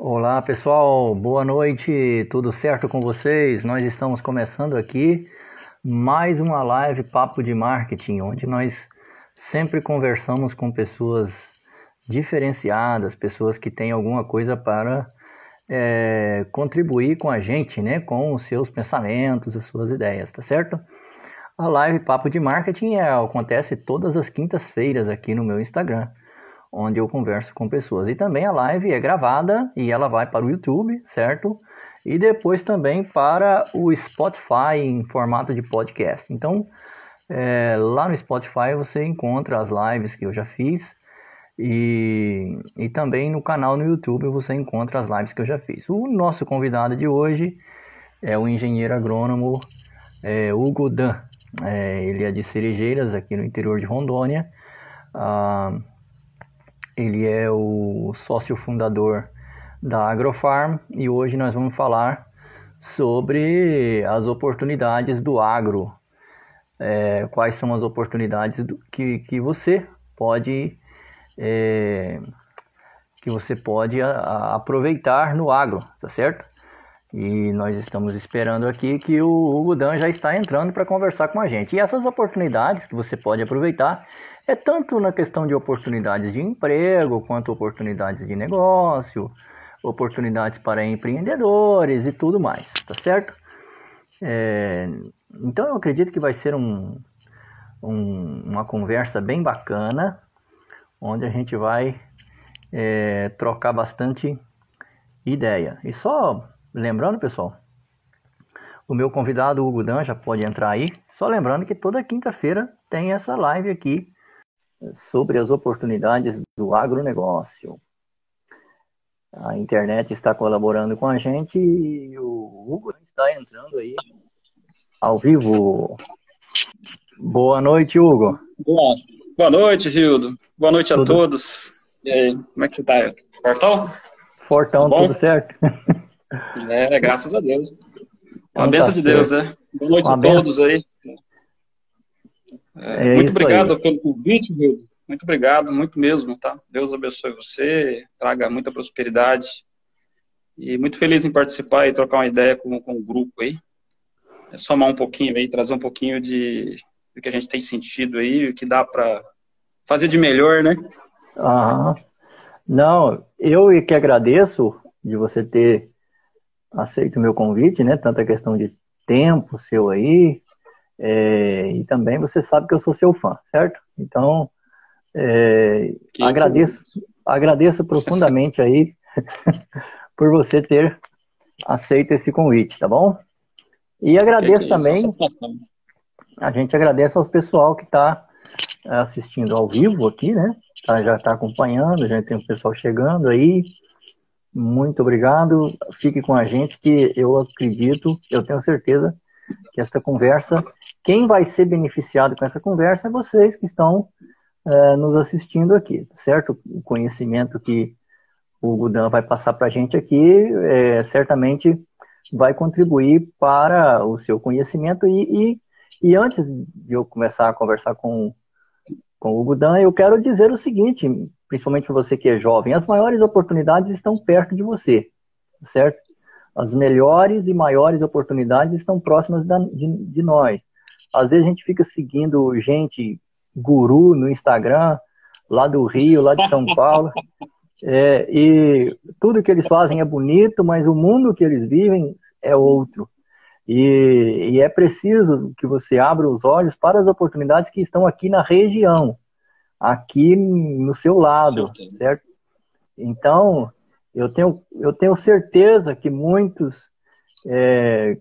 Olá pessoal, boa noite, tudo certo com vocês? Nós estamos começando aqui mais uma live Papo de Marketing, onde nós sempre conversamos com pessoas diferenciadas, pessoas que têm alguma coisa para é, contribuir com a gente, né, com os seus pensamentos, as suas ideias, tá certo? A live Papo de Marketing é, acontece todas as quintas-feiras aqui no meu Instagram onde eu converso com pessoas. E também a live é gravada e ela vai para o YouTube, certo? E depois também para o Spotify em formato de podcast. Então, é, lá no Spotify você encontra as lives que eu já fiz e, e também no canal no YouTube você encontra as lives que eu já fiz. O nosso convidado de hoje é o engenheiro agrônomo é, Hugo Dan. É, ele é de Cerejeiras, aqui no interior de Rondônia. Ah, ele é o sócio fundador da Agrofarm e hoje nós vamos falar sobre as oportunidades do agro. É, quais são as oportunidades do, que, que você pode é, que você pode a, a aproveitar no agro, tá certo? E nós estamos esperando aqui que o Hugo Dan já está entrando para conversar com a gente. E essas oportunidades que você pode aproveitar é tanto na questão de oportunidades de emprego, quanto oportunidades de negócio, oportunidades para empreendedores e tudo mais, tá certo? É, então eu acredito que vai ser um, um, uma conversa bem bacana, onde a gente vai é, trocar bastante ideia. E só lembrando, pessoal, o meu convidado Hugo Dan já pode entrar aí. Só lembrando que toda quinta-feira tem essa live aqui sobre as oportunidades do agronegócio. A internet está colaborando com a gente e o Hugo está entrando aí ao vivo. Boa noite, Hugo. Boa, boa noite, Gildo. Boa noite tudo? a todos. E aí, como é que você está? Fortão? Fortão, tudo certo? É, graças a Deus. Uma então, benção tá de Deus, né? Boa noite Uma a benção. todos aí. É, é muito obrigado aí. pelo convite, Rildo. Muito obrigado, muito mesmo, tá? Deus abençoe você, traga muita prosperidade. E muito feliz em participar e trocar uma ideia com, com o grupo aí. É somar um pouquinho aí, trazer um pouquinho de do que a gente tem sentido aí, o que dá para fazer de melhor, né? Aham. Não, eu que agradeço de você ter aceito o meu convite, né? Tanta questão de tempo seu aí, é, e também você sabe que eu sou seu fã, certo? Então, é, agradeço, agradeço profundamente aí por você ter aceito esse convite, tá bom? E agradeço que que é também, a gente agradece ao pessoal que está assistindo ao vivo aqui, né? Tá, já está acompanhando, já tem o pessoal chegando aí, muito obrigado. Fique com a gente, que eu acredito, eu tenho certeza que esta conversa, quem vai ser beneficiado com essa conversa é vocês que estão é, nos assistindo aqui, certo? O conhecimento que o Gudan vai passar para a gente aqui é, certamente vai contribuir para o seu conhecimento e, e, e, antes de eu começar a conversar com, com o Gudan, eu quero dizer o seguinte, principalmente você que é jovem, as maiores oportunidades estão perto de você, certo? As melhores e maiores oportunidades estão próximas da, de, de nós. Às vezes a gente fica seguindo gente guru no Instagram, lá do Rio, lá de São Paulo, é, e tudo que eles fazem é bonito, mas o mundo que eles vivem é outro. E, e, é preciso que você abra os olhos para as oportunidades que estão aqui na região aqui no seu lado, certo? Então, eu tenho, eu tenho certeza que muitos é,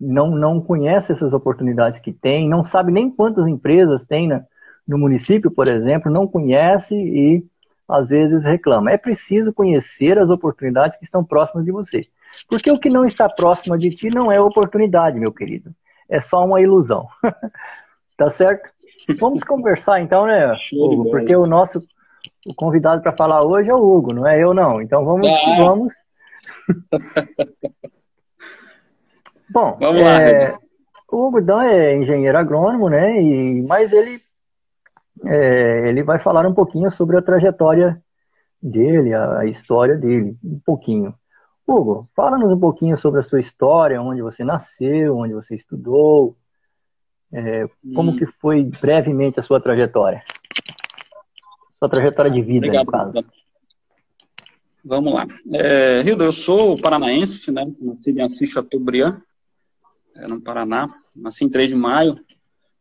não, não conhecem essas oportunidades que tem, não sabe nem quantas empresas tem na, no município, por exemplo, não conhece e às vezes reclama. É preciso conhecer as oportunidades que estão próximas de você. Porque o que não está próximo de ti não é oportunidade, meu querido. É só uma ilusão. tá certo? Vamos conversar então, né, Hugo? Porque o nosso o convidado para falar hoje é o Hugo, não é eu não. Então vamos ah. vamos. Bom, vamos lá. É, o Hugo Dan é engenheiro agrônomo, né? E, mas ele é, ele vai falar um pouquinho sobre a trajetória dele, a, a história dele, um pouquinho. Hugo, fala-nos um pouquinho sobre a sua história, onde você nasceu, onde você estudou, é, como que foi brevemente a sua trajetória? Sua trajetória de vida, Obrigado, no caso. Vamos lá. É, Hilda, eu sou paranaense, né? Nasci em Assis Chateaubriand, no Paraná. Nasci em 3 de maio.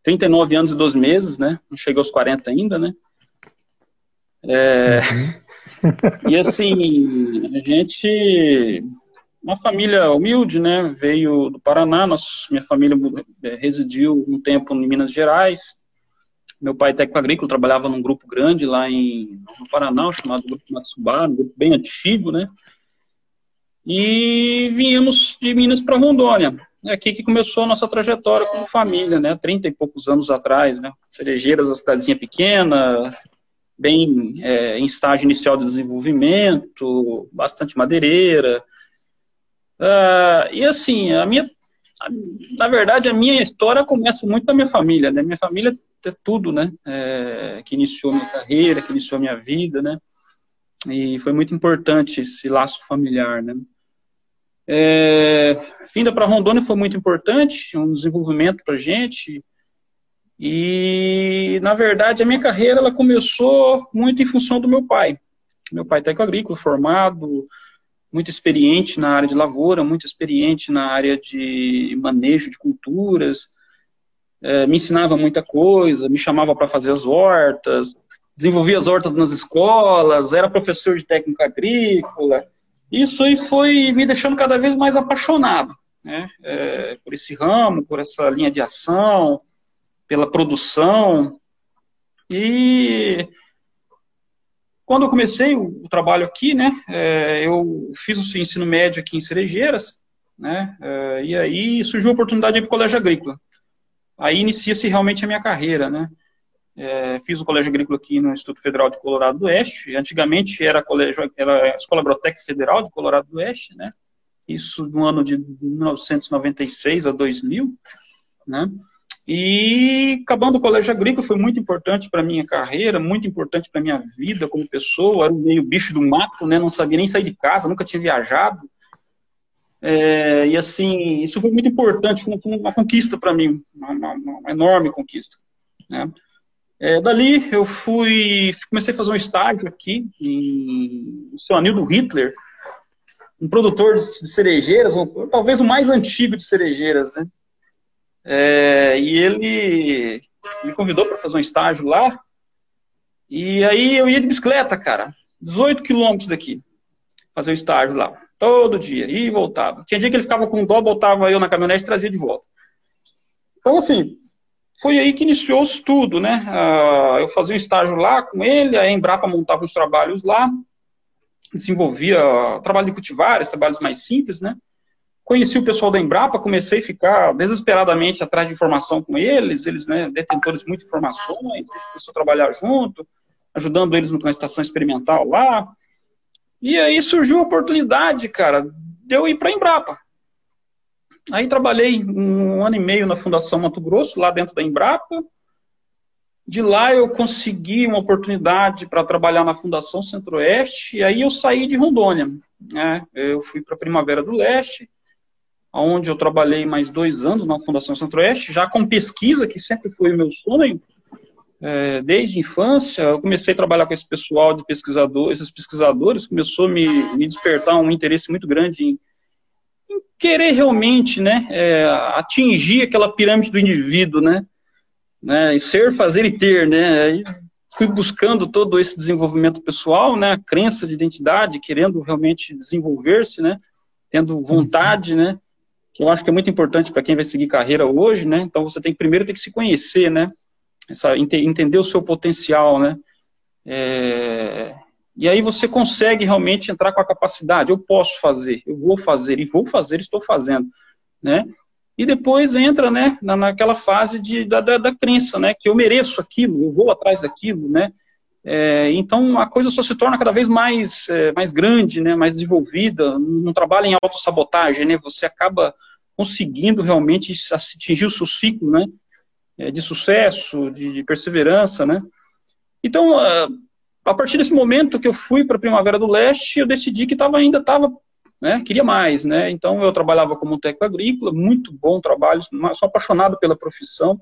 39 anos e 12 meses, né? Não cheguei aos 40 ainda, né? É, uhum. e assim, a gente. Uma família humilde, né? Veio do Paraná. Minha família é, residiu um tempo em Minas Gerais. Meu pai é técnico agrícola, trabalhava num grupo grande lá em, no Paraná, chamado Grupo Matsubá, um grupo bem antigo, né? E viemos de Minas para Rondônia. É aqui que começou a nossa trajetória como família, né? Trinta e poucos anos atrás, né? Cerejeiras, a cidadezinha pequena, bem é, em estágio inicial de desenvolvimento, bastante madeireira. Uh, e assim, a minha, na verdade, a minha história começa muito da minha família, né? Minha família é tudo, né? É, que iniciou minha carreira, que iniciou minha vida, né? E foi muito importante esse laço familiar, né? É, vinda para Rondônia foi muito importante, um desenvolvimento para gente. E, na verdade, a minha carreira ela começou muito em função do meu pai. Meu pai é técnico agrícola, formado, muito experiente na área de lavoura, muito experiente na área de manejo de culturas. É, me ensinava muita coisa, me chamava para fazer as hortas, desenvolvia as hortas nas escolas, era professor de técnica agrícola. Isso aí foi me deixando cada vez mais apaixonado né, é, por esse ramo, por essa linha de ação, pela produção. E quando eu comecei o, o trabalho aqui, né, é, eu fiz o ensino médio aqui em Cerejeiras, né, é, e aí surgiu a oportunidade de ir para o colégio agrícola. Aí inicia-se realmente a minha carreira, né. É, fiz o colégio agrícola aqui no Instituto Federal de Colorado do Oeste. Antigamente era, colégio, era a Escola Agrotec Federal de Colorado do Oeste, né? Isso no ano de 1996 a 2000, né? E acabando o colégio agrícola foi muito importante para minha carreira, muito importante para minha vida como pessoa. Era um meio bicho do mato, né? Não sabia nem sair de casa, nunca tinha viajado. É, e assim, isso foi muito importante, foi uma, conquista para mim, uma, uma, uma, enorme conquista. Né? É, dali eu fui, comecei a fazer um estágio aqui em o seu Anildo Hitler, um produtor de cerejeiras, talvez o mais antigo de cerejeiras, né? É, e ele me convidou para fazer um estágio lá. E aí eu ia de bicicleta, cara, 18 quilômetros daqui, fazer o estágio lá, todo dia, ia e voltava. Tinha dia que ele ficava com dó, botava eu na caminhonete e trazia de volta. Então, assim, foi aí que iniciou o tudo, né? Uh, eu fazia um estágio lá com ele, a Embrapa montava os trabalhos lá, desenvolvia trabalho de cultivares, trabalhos mais simples, né? Conheci o pessoal da Embrapa, comecei a ficar desesperadamente atrás de informação com eles, eles, né, detentores de muitas informações, começou a trabalhar junto, ajudando eles na estação experimental lá. E aí surgiu a oportunidade, cara, de eu ir para a Embrapa. Aí trabalhei um ano e meio na Fundação Mato Grosso, lá dentro da Embrapa. De lá eu consegui uma oportunidade para trabalhar na Fundação Centro-Oeste, e aí eu saí de Rondônia. Né? Eu fui para Primavera do Leste, onde eu trabalhei mais dois anos na Fundação Centro-Oeste, já com pesquisa, que sempre foi o meu sonho. É, desde a infância, eu comecei a trabalhar com esse pessoal de pesquisadores, esses pesquisadores, começou a me, me despertar um interesse muito grande em querer realmente né, é, atingir aquela pirâmide do indivíduo, né? né e ser, fazer e ter, né? Aí fui buscando todo esse desenvolvimento pessoal, né? A crença de identidade, querendo realmente desenvolver-se, né? Tendo vontade, né? Que eu acho que é muito importante para quem vai seguir carreira hoje, né? Então você tem que primeiro ter que se conhecer, né? Essa, entender o seu potencial, né? É, e aí você consegue realmente entrar com a capacidade. Eu posso fazer, eu vou fazer, e vou fazer, estou fazendo. Né? E depois entra né, na, naquela fase de, da, da, da crença, né, que eu mereço aquilo, eu vou atrás daquilo. Né? É, então a coisa só se torna cada vez mais, é, mais grande, né, mais desenvolvida, não trabalha em autossabotagem, né, você acaba conseguindo realmente atingir o seu ciclo né, é, de sucesso, de, de perseverança. Né? Então, a partir desse momento que eu fui para a Primavera do Leste, eu decidi que tava, ainda estava, né, queria mais, né? Então eu trabalhava como técnico agrícola, muito bom trabalho, sou apaixonado pela profissão.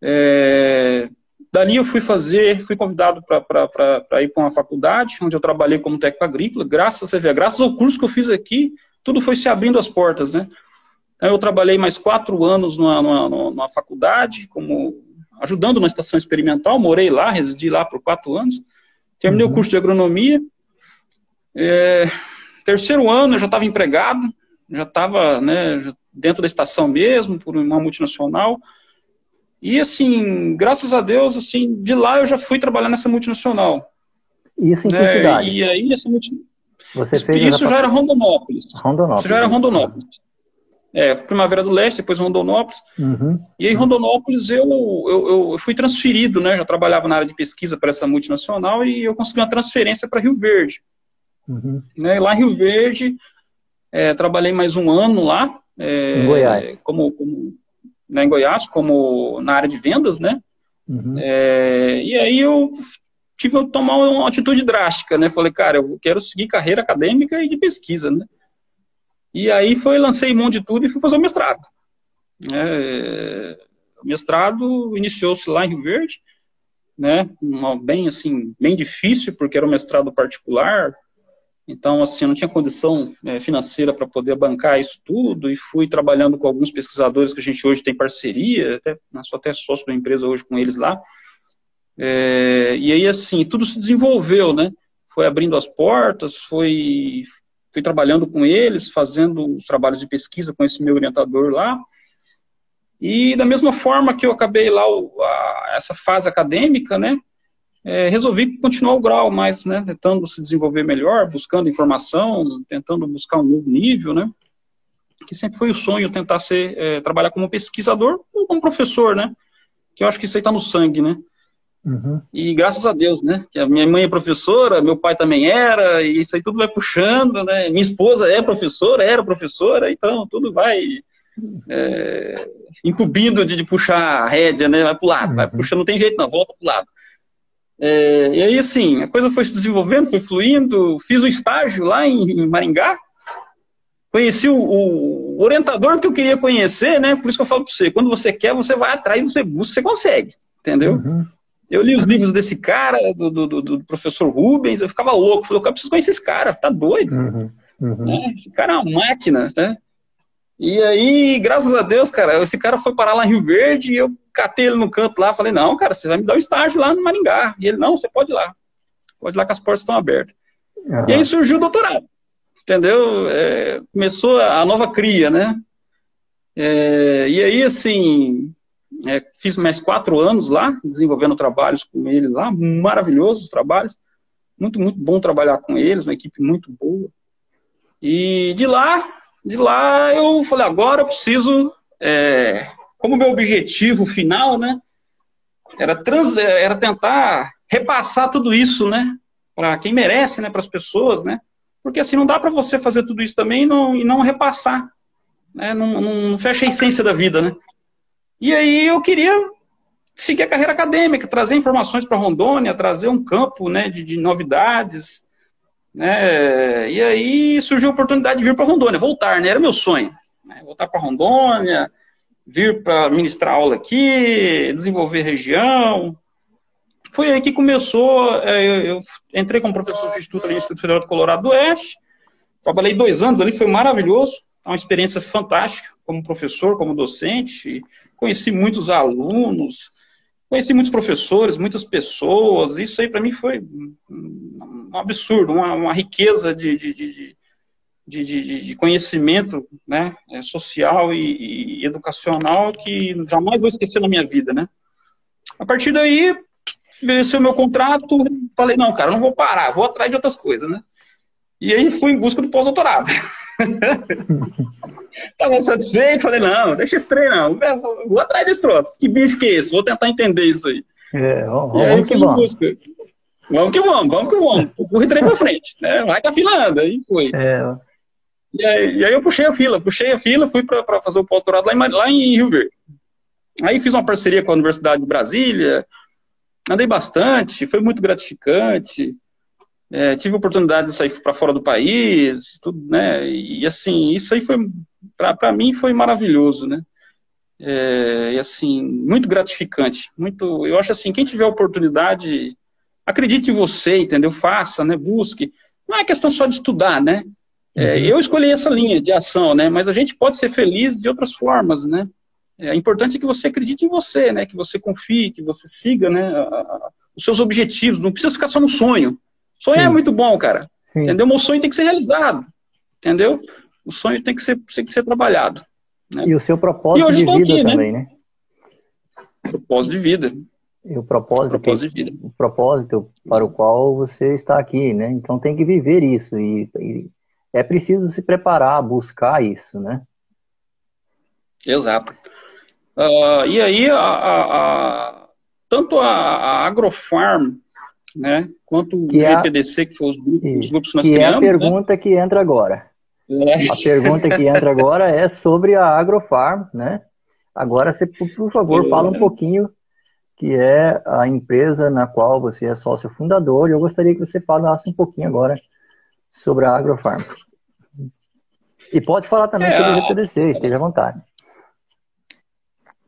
É, dali eu fui fazer, fui convidado para ir para uma faculdade, onde eu trabalhei como técnico agrícola, graças, você vê, graças ao curso que eu fiz aqui, tudo foi se abrindo as portas, né? Então eu trabalhei mais quatro anos numa, numa, numa faculdade, como ajudando na estação experimental, morei lá, residi lá por quatro anos, terminei uhum. o curso de agronomia, é, terceiro ano eu já estava empregado, já estava né, dentro da estação mesmo, por uma multinacional, e assim, graças a Deus, assim, de lá eu já fui trabalhar nessa multinacional. Isso em que é, cidade? E aí essa multinacional... Você fez isso já era Rondonópolis. Rondonópolis. Isso já era Rondonópolis. É, Primavera do Leste, depois Rondonópolis. Uhum. E aí, Rondonópolis, eu, eu, eu, fui transferido, né? Já trabalhava na área de pesquisa para essa multinacional e eu consegui uma transferência para Rio Verde. Uhum. Né, lá em Rio Verde, é, trabalhei mais um ano lá. É, em Goiás. Como, como, né, em Goiás, como na área de vendas, né? Uhum. É, e aí eu tive que tomar uma atitude drástica, né? Falei, cara, eu quero seguir carreira acadêmica e de pesquisa, né? E aí foi, lancei mão de tudo e fui fazer o mestrado. É, o mestrado iniciou-se lá em Rio Verde, né? Bem assim, bem difícil, porque era um mestrado particular, então, assim, eu não tinha condição é, financeira para poder bancar isso tudo e fui trabalhando com alguns pesquisadores que a gente hoje tem parceria, até, sou até sócio da empresa hoje com eles lá. É, e aí, assim, tudo se desenvolveu, né? Foi abrindo as portas, foi fui trabalhando com eles, fazendo os trabalhos de pesquisa com esse meu orientador lá. E da mesma forma que eu acabei lá o, a, essa fase acadêmica, né? É, resolvi continuar o grau, mas né, tentando se desenvolver melhor, buscando informação, tentando buscar um novo nível, né? Que sempre foi o sonho tentar ser, é, trabalhar como pesquisador ou como professor, né? Que eu acho que isso aí está no sangue, né? Uhum. E graças a Deus, né? Que a minha mãe é professora, meu pai também era, e isso aí tudo vai puxando, né? Minha esposa é professora, era professora, então tudo vai é, incumbindo de, de, puxar a rédea, né? Vai pro lado, uhum. vai puxando, não tem jeito não, volta pro lado. É, e aí, assim, a coisa foi se desenvolvendo, foi fluindo. Fiz o estágio lá em, em Maringá. Conheci o, o, orientador que eu queria conhecer, né? Por isso que eu falo para você: quando você quer, você vai atrás, você busca, você consegue. Entendeu? Uhum. Eu li os livros desse cara, do, do, do, professor Rubens, eu ficava louco. Falei, eu preciso conhecer esse cara, tá doido. Uhum. Uhum. Né? Esse cara é uma máquina, né? E aí, graças a Deus, cara, esse cara foi parar lá em Rio Verde e eu catei ele no canto lá, falei, não, cara, você vai me dar um estágio lá no Maringá. E ele, não, você pode ir lá. Pode ir lá que as portas estão abertas. Uhum. E aí surgiu o doutorado. Entendeu? É, começou a nova cria, né? É, e aí, assim, é, fiz mais quatro anos lá, desenvolvendo trabalhos com ele lá, maravilhosos trabalhos. Muito, muito bom trabalhar com eles, uma equipe muito boa. E de lá, de lá eu falei, agora eu preciso, é, como meu objetivo final, né, era, trans, era tentar repassar tudo isso, né, para quem merece, né, para as pessoas, né, porque assim não dá para você fazer tudo isso também e não, e não repassar, né, não, não fecha a essência da vida, né. E aí eu queria seguir a carreira acadêmica, trazer informações para Rondônia, trazer um campo, né, de, de novidades, né? E aí surgiu a oportunidade de vir para Rondônia, voltar, né? Era meu sonho. Né? Voltar para Rondônia, vir para ministrar aula aqui, desenvolver região. Foi aí que começou. É, eu entrei como professor de Instituto ali no Instituto Federal do Colorado do Oeste. Trabalhei dois anos ali, foi maravilhoso. Uma experiência fantástica como professor, como docente. Conheci muitos alunos, Conheci muitos professores, muitas pessoas, isso aí para mim foi um absurdo, uma, uma riqueza de, de, de, de, de conhecimento né, é, social e, e, educacional que jamais vou esquecer na minha vida. Né? A partir daí, venceu meu contrato, falei, não, cara, não vou parar, vou atrás de outras coisas. Né? E aí fui em busca do pós-doutorado. Estava satisfeito, falei, não, deixa esse trem não, vou atrás desse troço. Que bicho que é esse? Vou tentar entender isso aí. É, vamos, e aí que vamos. Busca. Vamos que vamos, vamos que vamos. Corri trem pra frente, né? Vai que a fila anda, aí foi. É. E, aí, e aí eu puxei a fila, puxei a fila, fui para fazer o pós-doutorado lá em, lá em Rio Verde. Aí fiz uma parceria com a Universidade de Brasília, andei bastante, foi muito gratificante. É, tive oportunidade de sair para fora do país, tudo, né? E assim, isso aí foi para mim foi maravilhoso, né? É, e assim, muito gratificante, muito. Eu acho assim, quem tiver oportunidade, acredite em você, entendeu? Faça, né? Busque. Não é questão só de estudar, né? É, uhum. eu escolhi essa linha de ação, né? Mas a gente pode ser feliz de outras formas, né? É importante que você acredite em você, né? Que você confie, que você siga, né? os seus objetivos. Não precisa ficar só no sonho. Sonhar é muito bom, cara. Sim. Entendeu? O sonho tem que ser realizado. Entendeu? O sonho tem que ser, tem que ser trabalhado. Né? E o seu propósito de vida aqui, né? também, né? né? Propósito de vida. E o propósito, propósito que, o propósito para o qual você está aqui, né? Então tem que viver isso e, e é preciso se preparar, buscar isso, né? Exato. Uh, e aí, a, a, a, tanto a, Agrofarm, né, quanto que o GPDC, é, que foi os grupos, os grupos que nós que criamos. é a né? pergunta né? que entra agora. É. A pergunta que entra agora é sobre a Agrofarm, né? Agora, você, por favor, fala um pouquinho que é a empresa na qual você é sócio fundador. E eu gostaria que você falasse um pouquinho agora sobre a Agrofarm. E pode falar também é, sobre o GPDC, esteja à vontade.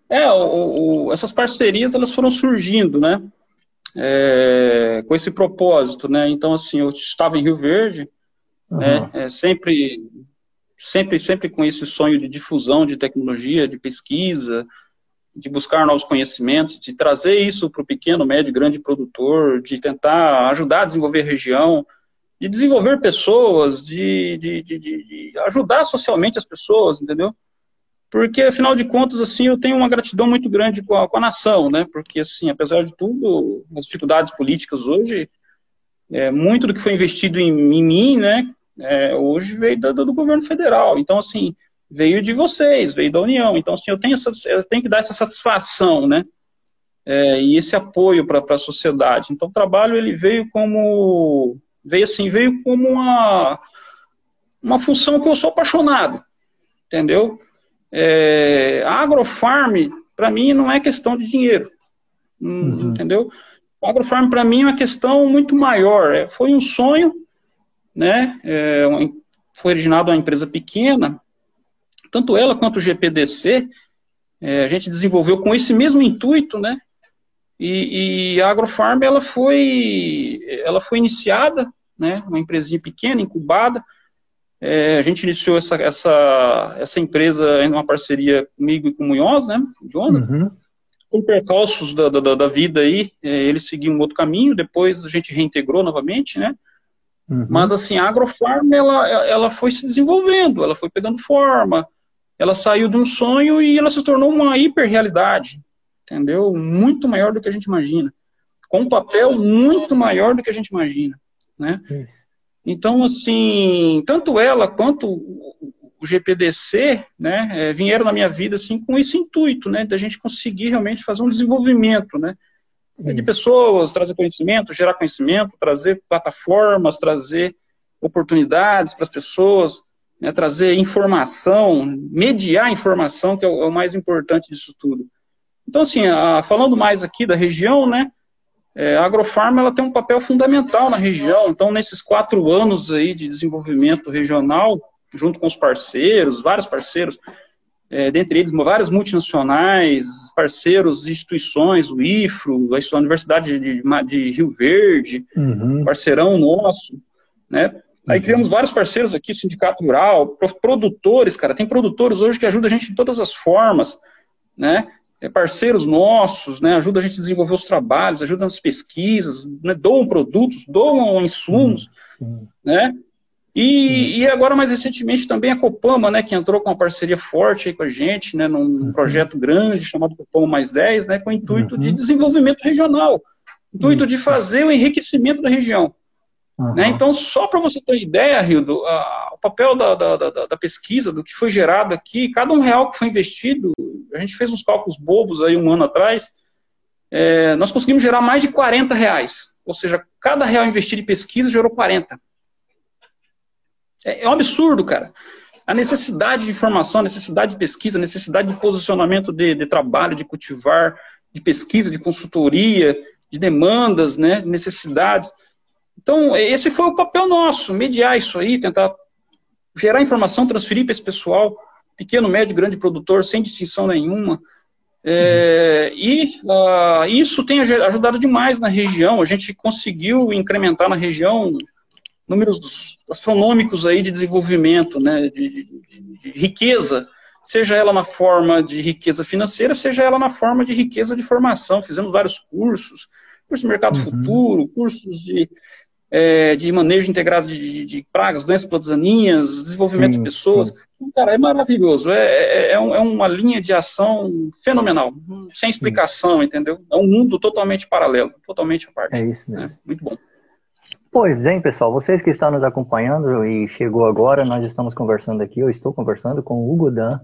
É, o, o, essas parcerias elas foram surgindo, né? É, com esse propósito, né? Então, assim, eu estava em Rio Verde, uhum. né? É, sempre, sempre, sempre com esse sonho de difusão de tecnologia, de pesquisa, de buscar novos conhecimentos, de trazer isso para o pequeno, médio, grande produtor, de tentar ajudar a desenvolver a região, de desenvolver pessoas, de, de, de, de ajudar socialmente as pessoas, entendeu? porque afinal de contas assim eu tenho uma gratidão muito grande com a, com a nação, né? Porque assim, apesar de tudo, as dificuldades políticas hoje, é, muito do que foi investido em, em mim, né? É, hoje veio do, do, governo federal. Então assim veio de vocês, veio da União. Então assim eu tenho essa, eu tenho que dar essa satisfação, né? É, e esse apoio para a sociedade. Então o trabalho ele veio como veio assim veio como uma uma função que eu sou apaixonado, entendeu? É, a agrofarm, para mim, não é questão de dinheiro. Hum, uhum. Entendeu? A agrofarm, para mim, é uma questão muito maior. É, foi um sonho, né? É, foi originado uma empresa pequena. Tanto ela quanto o GPDC, é, a gente desenvolveu com esse mesmo intuito, né? E, e, a Agrofarm ela foi, ela foi iniciada, né? Uma empresinha pequena, incubada, é, a gente iniciou essa, essa, essa empresa em uma parceria comigo e com o Munhoz, né, Jonathan. Uhum. Com percalços da, da, da vida aí, é, ele seguiu um outro caminho, depois a gente reintegrou novamente, né? Uhum. Mas assim, a Agrofarm, ela, ela foi se desenvolvendo, ela foi pegando forma, ela saiu de um sonho e ela se tornou uma hiperrealidade, entendeu? Muito maior do que a gente imagina. Com um papel muito maior do que a gente imagina, né? Então, assim, tanto ela quanto o GPDC, né, é, vieram na minha vida, assim, com esse intuito, né, da gente conseguir realmente fazer um desenvolvimento, né, de pessoas, trazer conhecimento, gerar conhecimento, trazer plataformas, trazer oportunidades para as pessoas, né, trazer informação, mediar informação, que é o, é o, mais importante disso tudo. Então, assim, a, falando mais aqui da região, né, é, a Agrofarma ela tem um papel fundamental na região. Então, nesses quatro anos aí de desenvolvimento regional, junto com os parceiros, vários parceiros, é, dentre eles várias multinacionais, parceiros, instituições, o IFRO, a Universidade de, de Rio Verde, uhum. parceirão nosso, né? Aí uhum. criamos vários parceiros aqui, Sindicato Rural, produtores, cara, tem produtores hoje que ajudam a gente de todas as formas, né? é, parceiros nossos, né, ajuda a gente a desenvolver os trabalhos, ajuda nas pesquisas, né, doam produtos, doam insumos, sim, né, e, e, agora, mais recentemente, também a Copama, né, que entrou com uma parceria forte com a gente, né, num uhum. projeto grande chamado Copama Mais 10, né, com o intuito uhum. de desenvolvimento regional, intuito de fazer o enriquecimento da região. Uhum. Né? Então, só para você ter uma ideia, Rildo, a, o papel da, da, da, da, pesquisa, do que foi gerado aqui, cada um real que foi investido, a gente fez uns cálculos bobos aí um ano atrás, é, nós conseguimos gerar mais de 40 reais. Ou seja, cada real investido em pesquisa gerou 40. É, é um absurdo, cara. A necessidade de informação, a necessidade de pesquisa, a necessidade de posicionamento de, de trabalho, de cultivar, de pesquisa, de consultoria, de demandas, né, necessidades. Então, esse foi o papel nosso, mediar isso aí, tentar gerar informação, transferir para esse pessoal, pequeno, médio, grande produtor, sem distinção nenhuma. É, e uh, isso tem ajudado demais na região. A gente conseguiu incrementar na região números astronômicos aí de desenvolvimento, né, de, de, de, riqueza, seja ela na forma de riqueza financeira, seja ela na forma de riqueza de formação. Fizemos vários cursos, curso de mercado uhum. futuro, cursos de é, de manejo integrado de, de, pragas, doenças protozoaninhas, desenvolvimento sim, de pessoas. Sim. Cara, é maravilhoso. É, é, é, é, uma linha de ação fenomenal, sem explicação, sim. entendeu? É um mundo totalmente paralelo, totalmente à parte. É isso mesmo. É, muito bom. Pois bem, pessoal, vocês que estão nos acompanhando e chegou agora, nós estamos conversando aqui, eu estou conversando com o Hugo Dan,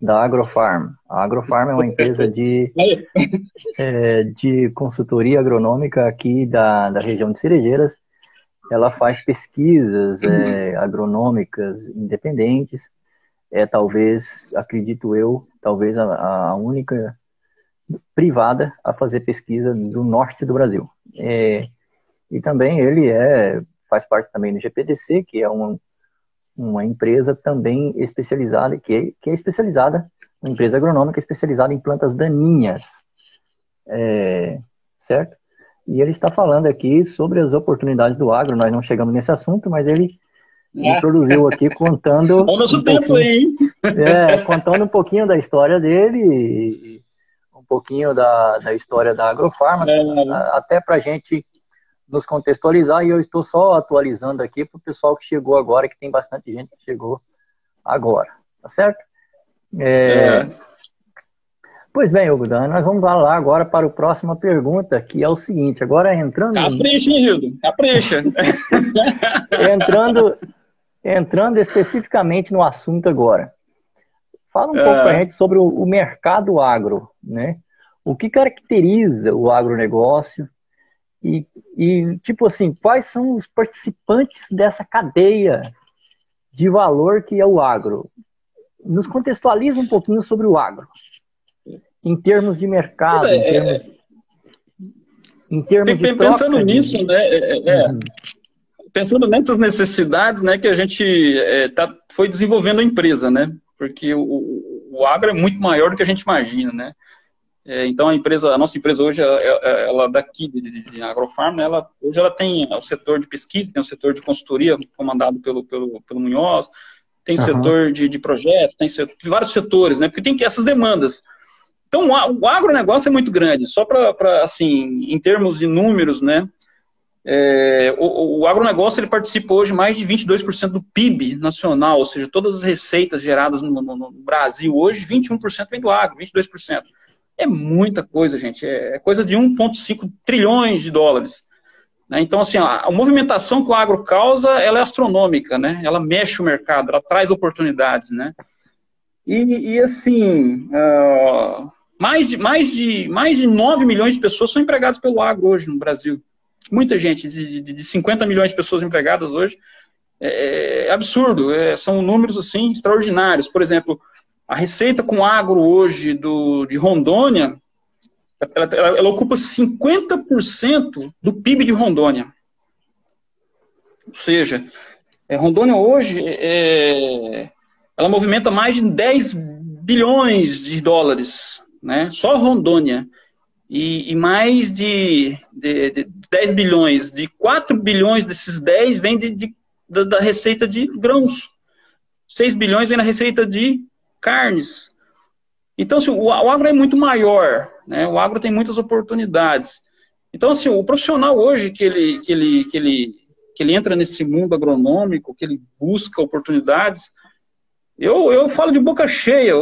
da Agrofarm. A Agrofarm é uma empresa de, é, de consultoria agronômica aqui da, da região de Cerejeiras, ela faz pesquisas é, agronômicas independentes, é talvez, acredito eu, talvez a, a única privada a fazer pesquisa do norte do Brasil. É, e também ele é faz parte também do GPDC, que é uma, uma empresa também especializada, que é, que é especializada, uma empresa agronômica especializada em plantas daninhas, é, certo? E ele está falando aqui sobre as oportunidades do agro. Nós não chegamos nesse assunto, mas ele é. introduziu aqui contando. Bom nosso um tempo aí, hein? É, contando um pouquinho da história dele, um pouquinho da, da história da agrofarma, é. até para a gente nos contextualizar. E eu estou só atualizando aqui para o pessoal que chegou agora, que tem bastante gente que chegou agora, tá certo? É, é. Pois bem, Hugo Dan, nós vamos lá agora para a próxima pergunta, que é o seguinte, agora entrando... Capricha, hein, Hildo? Capricha! entrando, entrando especificamente no assunto agora. Fala um é... pouco para a gente sobre o, o, mercado agro, né? O que caracteriza o agronegócio e, e, tipo assim, quais são os participantes dessa cadeia de valor que é o agro? Nos contextualiza um pouquinho sobre o agro em termos de mercado, é, em termos, é, em termos de Pensando nisso, né, é, é, uhum. pensando nessas necessidades, né, que a gente tá, foi desenvolvendo a empresa, né, porque o, o agro é muito maior do que a gente imagina, né, então a empresa, a nossa empresa hoje, ela, ela daqui de, de, de agrofarm, né, ela, hoje ela tem o setor de pesquisa, tem o setor de consultoria comandado pelo, pelo, pelo Munhoz, tem o uhum. setor de, de projetos, tem setor, vários setores, né, porque tem que essas demandas. Então, o agronegócio é muito grande, só para, assim, em termos de números, né? É, o, o agronegócio ele participa hoje mais de 22% do PIB nacional, ou seja, todas as receitas geradas no, no, no Brasil hoje, 21% vem do agro, 22%. É muita coisa, gente, é, é coisa de 1,5 trilhões de dólares. Né? Então, assim, a, a, movimentação que o agro causa, ela é astronômica, né? Ela mexe o mercado, ela traz oportunidades, né? E, e assim, uh, mais de, mais, de, mais de 9 milhões de pessoas são empregadas pelo agro hoje no Brasil. Muita gente, de, de 50 milhões de pessoas empregadas hoje. É, é absurdo, é, são números assim extraordinários. Por exemplo, a receita com agro hoje do, de Rondônia, ela, ela, ela ocupa 50% do PIB de Rondônia. Ou seja, é, Rondônia hoje é, ela movimenta mais de 10 bilhões de dólares né? Só Rondônia. E, e mais de, de, de, 10 bilhões, de 4 bilhões desses 10 vem de, de da, da, receita de grãos. 6 bilhões vem na receita de carnes. Então, assim, o, o agro é muito maior, né? o agro tem muitas oportunidades. Então, assim, o profissional hoje que ele, que ele, que ele, que ele entra nesse mundo agronômico, que ele busca oportunidades, eu, eu falo de boca cheia.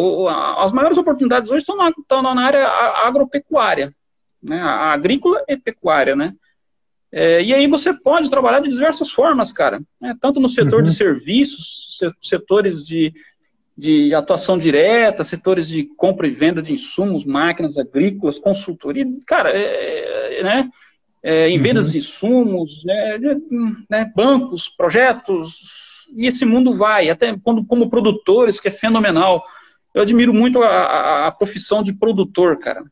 As maiores oportunidades hoje estão na, estão na área agropecuária, né? A agrícola e pecuária, né? É, e aí você pode trabalhar de diversas formas, cara. Né? Tanto no setor uhum. de serviços, setores de, de atuação direta, setores de compra e venda de insumos, máquinas agrícolas, consultoria, cara, é, é né? É, em vendas uhum. de insumos, né? né? bancos, projetos, e esse mundo vai, até quando, como produtores, que é fenomenal. Eu admiro muito a, a, a profissão de produtor, cara.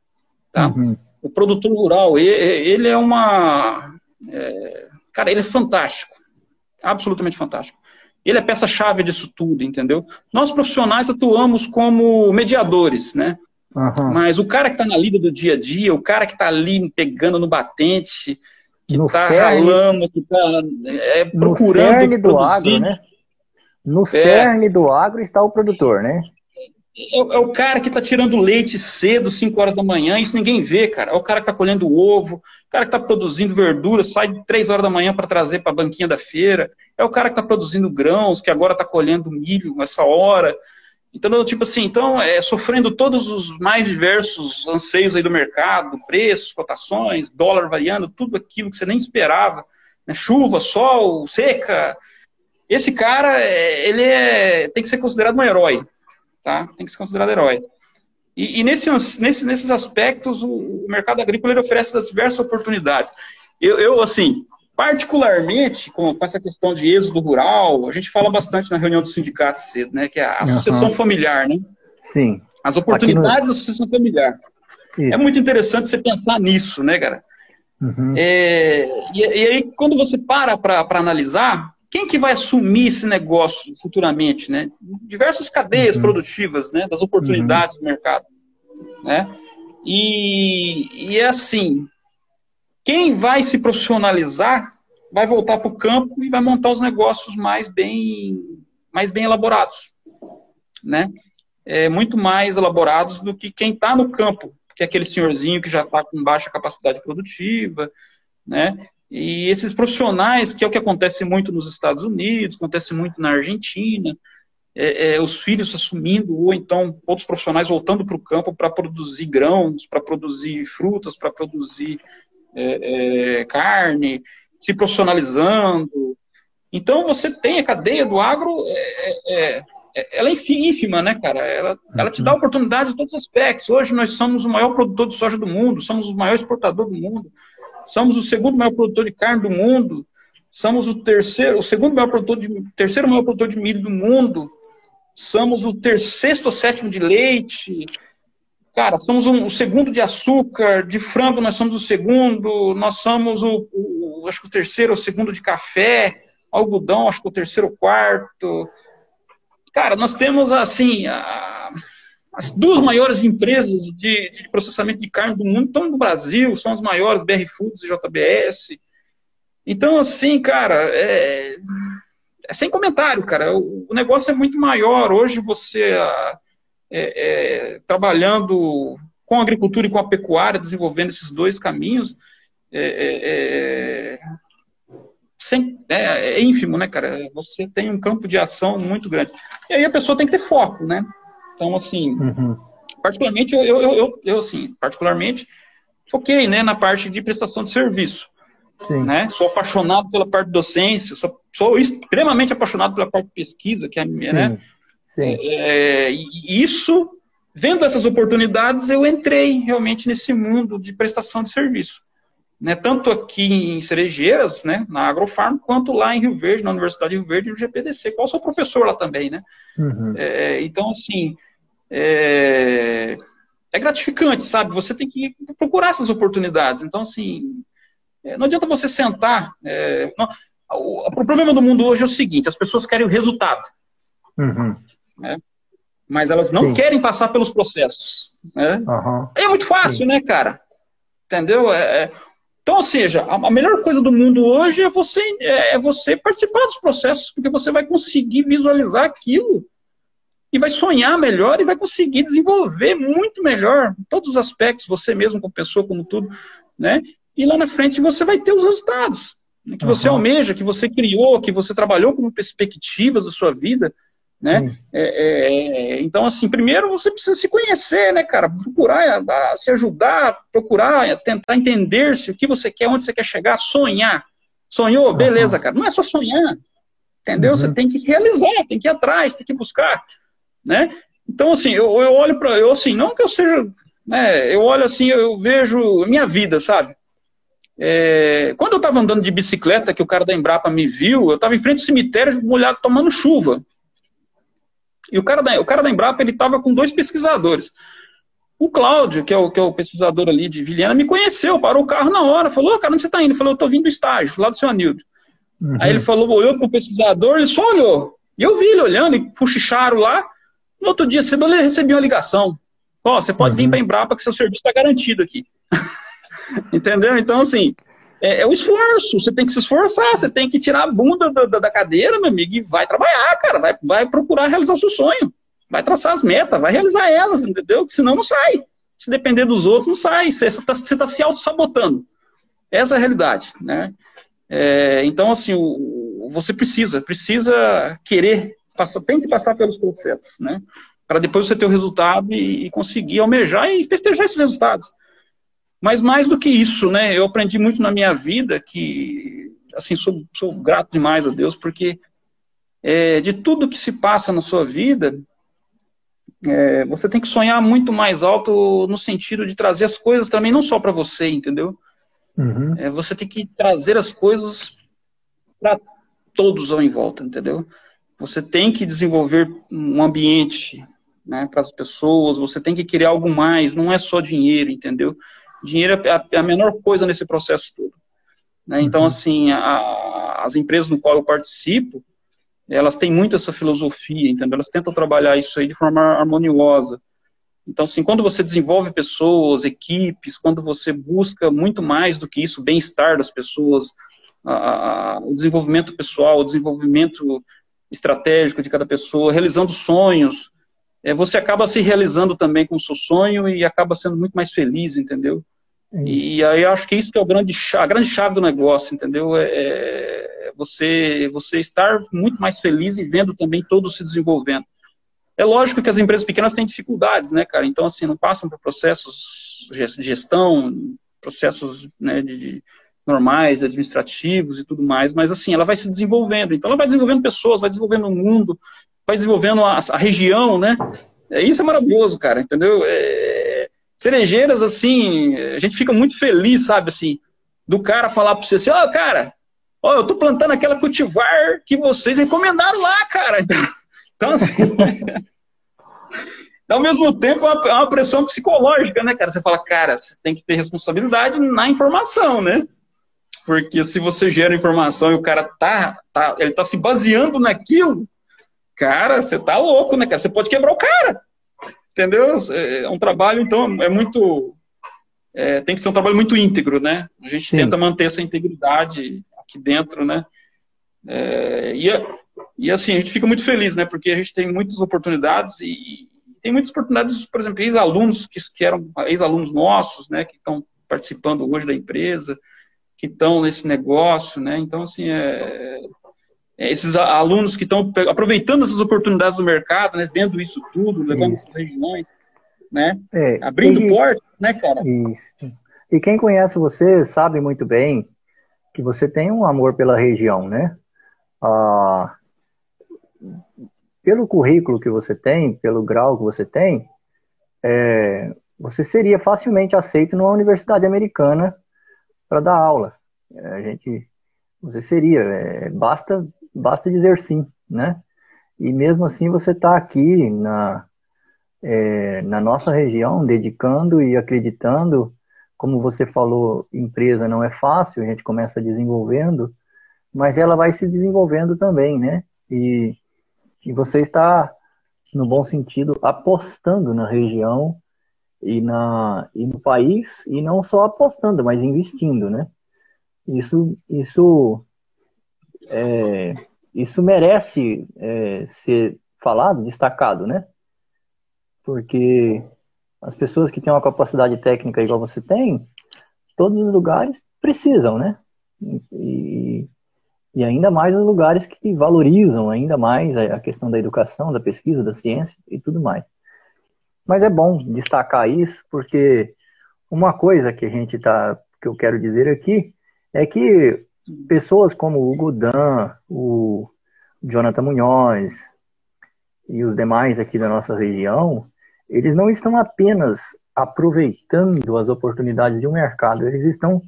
Tá? Uhum. o produtor rural, ele é uma. É, cara, ele é fantástico. Absolutamente fantástico. Ele é peça-chave disso tudo, entendeu? Nós profissionais atuamos como mediadores, né? Uhum. Mas o cara que está na lida do dia a dia, o cara que está ali pegando no batente, que está ralando, que está é, procurando. No cerne do agro, né? No é. cerne do agro está o produtor, né? É, é, o cara que está tirando leite cedo, 5 horas da manhã, isso ninguém vê, cara. É o cara que está colhendo ovo, o cara que está produzindo verduras, sai 3 horas da manhã para trazer para a banquinha da feira. É o cara que está produzindo grãos, que agora está colhendo milho nessa hora. Então, tipo assim, então, é, sofrendo todos os mais diversos anseios aí do mercado, preços, cotações, dólar variando, tudo aquilo que você nem esperava. Né? Chuva, sol, seca. Esse cara, é, ele é, tem que ser considerado um herói tá? Tem que ser considerado herói. E, e nesse, nesse, nesses aspectos, o, o mercado agrícola oferece as diversas oportunidades. Eu, eu assim, particularmente com, com, essa questão de êxodo rural, a gente fala bastante na reunião do sindicato cedo, né? Que é a associação uhum. familiar, né? Sim. As oportunidades no... da associação familiar. Isso. É muito interessante você pensar nisso, né, cara? Uhum. É, e, e, aí, quando você para para analisar, quem que vai assumir esse negócio futuramente, né? Diversas cadeias uhum. produtivas, né? Das oportunidades uhum. do mercado, né? E, e é assim, quem vai se profissionalizar vai voltar para o campo e vai montar os negócios mais bem, mais bem elaborados, né? É, muito mais elaborados do que quem está no campo, que é aquele senhorzinho que já está com baixa capacidade produtiva, né? E esses profissionais, que é o que acontece muito nos Estados Unidos, acontece muito na Argentina, é, é, os filhos assumindo, ou então outros profissionais voltando para o campo para produzir grãos, para produzir frutas, para produzir é, é, carne, se profissionalizando. Então você tem a cadeia do agro, é, é, ela é ínfima, né, cara? Ela, ela te dá uhum. oportunidades em todos os aspectos. Hoje nós somos o maior produtor de soja do mundo, somos o maior exportador do mundo somos o segundo maior produtor de carne do mundo, somos o terceiro, o segundo maior produtor de, terceiro maior produtor de milho do mundo, somos o terceiro ou sétimo de leite, cara, somos um, o segundo de açúcar, de frango nós somos o segundo, nós somos o, o acho que o terceiro ou segundo de café, algodão, acho que o terceiro ou quarto. Cara, nós temos assim, a, as duas maiores empresas de, de, processamento de carne do mundo estão no Brasil, são as maiores, BR Foods e JBS. Então, assim, cara, é, é sem comentário, cara. O, o, negócio é muito maior. Hoje você é, é, trabalhando com a agricultura e com a pecuária, desenvolvendo esses dois caminhos, é, é, é sem, é, ínfimo, né, cara? Você tem um campo de ação muito grande. E aí a pessoa tem que ter foco, né? Então, assim, uhum. particularmente, eu, eu, eu, eu, assim, particularmente, foquei, né, na parte de prestação de serviço. Sim. Né? Sou apaixonado pela parte docência, sou, sou extremamente apaixonado pela parte de pesquisa, que é a minha, Sim. né? Sim. É, isso, vendo essas oportunidades, eu entrei realmente nesse mundo de prestação de serviço. Né, tanto aqui em Cerejeiras, né, na Agrofarm, quanto lá em Rio Verde, na Universidade de Rio Verde, no GPDC, qual sou professor lá também, né? Uhum. É, então, assim, é, é, gratificante, sabe? Você tem que procurar essas oportunidades. Então, assim, é, não adianta você sentar. É, não, o, o, problema do mundo hoje é o seguinte: as pessoas querem o resultado. Uhum. Né? Mas elas não Sim. querem passar pelos processos. Né? Uhum. Aí é muito fácil, Sim. né, cara? Entendeu? É, é então, ou seja, a melhor coisa do mundo hoje é você, é, é você participar dos processos, porque você vai conseguir visualizar aquilo e vai sonhar melhor e vai conseguir desenvolver muito melhor todos os aspectos, você mesmo como pessoa, como tudo, né? E lá na frente você vai ter os resultados né? que uhum. você almeja, que você criou, que você trabalhou como perspectivas da sua vida, né? É, é, então, assim, primeiro você precisa se conhecer, né, cara? Procurar a, se ajudar, procurar tentar entender se o que você quer, onde você quer chegar, sonhar. Sonhou? Beleza, cara. Não é só sonhar, entendeu? Uhum. Você tem que realizar, tem que ir atrás, tem que buscar, né? Então, assim, eu, eu olho para eu assim, não que eu seja, né? Eu olho assim, eu vejo minha vida, sabe? É, quando eu estava andando de bicicleta, que o cara da Embrapa me viu, eu estava em frente ao cemitério, molhado, tomando chuva. E o cara da, o cara da Embrapa, ele estava com dois pesquisadores. O Cláudio, que é o, que é o pesquisador ali de Vilhena, me conheceu, parou o carro na hora, falou, cara, onde você está indo? Ele falou, eu estou vindo do estágio, lá do seu Anildo. Uhum. Aí ele falou, olhou pro pesquisador, ele só olhou. E eu vi ele olhando, e fuxicharam lá. No outro dia cedo ele recebeu uma ligação. Ó, oh, você pode uhum. vir para Embrapa que seu serviço está garantido aqui. Entendeu? Então, assim, é, é, o esforço. Você tem que se esforçar, você tem que tirar a bunda da, da, da, cadeira, meu amigo, e vai trabalhar, cara. Vai, vai procurar realizar seu sonho. Vai traçar as metas, vai realizar elas, entendeu? Senão não sai. Se depender dos outros, não sai. Você está tá se auto-sabotando. Essa é a realidade, né? É, então, assim, o, você precisa, precisa querer, passa, tem que passar pelos processos, né? Para depois você ter o resultado e, e, conseguir almejar e festejar esses resultados. Mas mais do que isso, né? Eu aprendi muito na minha vida que, assim, sou, sou grato demais a Deus, porque é, de tudo que se passa na sua vida, é, você tem que sonhar muito mais alto no sentido de trazer as coisas também, não só para você, entendeu? Uhum. É, você tem que trazer as coisas para todos ao em volta, entendeu? Você tem que desenvolver um ambiente né, para as pessoas, você tem que querer algo mais, não é só dinheiro, entendeu? Dinheiro é a, menor coisa nesse processo todo. Né? Então, uhum. assim, a, as empresas no qual eu participo, elas têm muito essa filosofia, entendeu? Elas tentam trabalhar isso aí de forma harmoniosa. Então, assim, quando você desenvolve pessoas, equipes, quando você busca muito mais do que isso, o bem-estar das pessoas, a, a, o desenvolvimento pessoal, o desenvolvimento estratégico de cada pessoa, realizando sonhos, é, você acaba se realizando também com o seu sonho e acaba sendo muito mais feliz, entendeu? E aí eu acho que isso que é o grande, a grande chave do negócio, entendeu? É, é você, você estar muito mais feliz e vendo também todos se desenvolvendo. É lógico que as empresas pequenas têm dificuldades, né, cara? Então, assim, não passam por processos de gestão, processos né, de, de normais, administrativos e tudo mais, mas, assim, ela vai se desenvolvendo. Então, ela vai desenvolvendo pessoas, vai desenvolvendo o mundo, vai desenvolvendo a, a região, né? É, isso é maravilhoso, cara, entendeu? É, cerejeiras, assim, a gente fica muito feliz, sabe, assim, do cara falar para você assim, ó, oh, cara, ó, eu tô plantando aquela cultivar que vocês recomendaram lá, cara. Então, então, assim. ao mesmo tempo, é uma pressão psicológica, né, cara? Você fala, cara, você tem que ter responsabilidade na informação, né? Porque se você gera informação e o cara tá, tá ele tá se baseando naquilo, cara, você tá louco, né, cara? Você pode quebrar o cara, entendeu? É, é um trabalho, então, é muito, é, tem que ser um trabalho muito íntegro, né? A gente Sim. tenta manter essa integridade aqui dentro, né? É, e, e assim, a gente fica muito feliz, né? Porque a gente tem muitas oportunidades e tem muitas oportunidades, por exemplo, ex-alunos que, que eram ex-alunos nossos, né? Que estão participando hoje da empresa, que estão nesse negócio, né? Então, assim, é, é esses alunos que estão aproveitando essas oportunidades do mercado, né? Vendo isso tudo, levando para regiões, né? É, Abrindo e, portas, né, cara? Isso. E quem conhece você sabe muito bem que você tem um amor pela região, né? Ah, pelo currículo que você tem, pelo grau que você tem, é, você seria facilmente aceito numa universidade americana para dar aula. É, a gente, você seria, é, basta, basta dizer sim, né? E mesmo assim você está aqui na, é, na nossa região, dedicando e acreditando, como você falou, empresa não é fácil, a gente começa desenvolvendo, mas ela vai se desenvolvendo também, né? E, e você está, no bom sentido, apostando na região e, na, e no país, e não só apostando, mas investindo, né? Isso, isso, é, isso merece é, ser falado, destacado, né? Porque as pessoas que têm uma capacidade técnica igual você tem, todos os lugares precisam, né? E, e ainda mais os lugares que valorizam ainda mais a questão da educação, da pesquisa, da ciência e tudo mais. Mas é bom destacar isso, porque uma coisa que a gente tá, que eu quero dizer aqui, é que pessoas como o Hugo Dan, o Jonathan Munhoz e os demais aqui da nossa região, eles não estão apenas aproveitando as oportunidades de um mercado, eles estão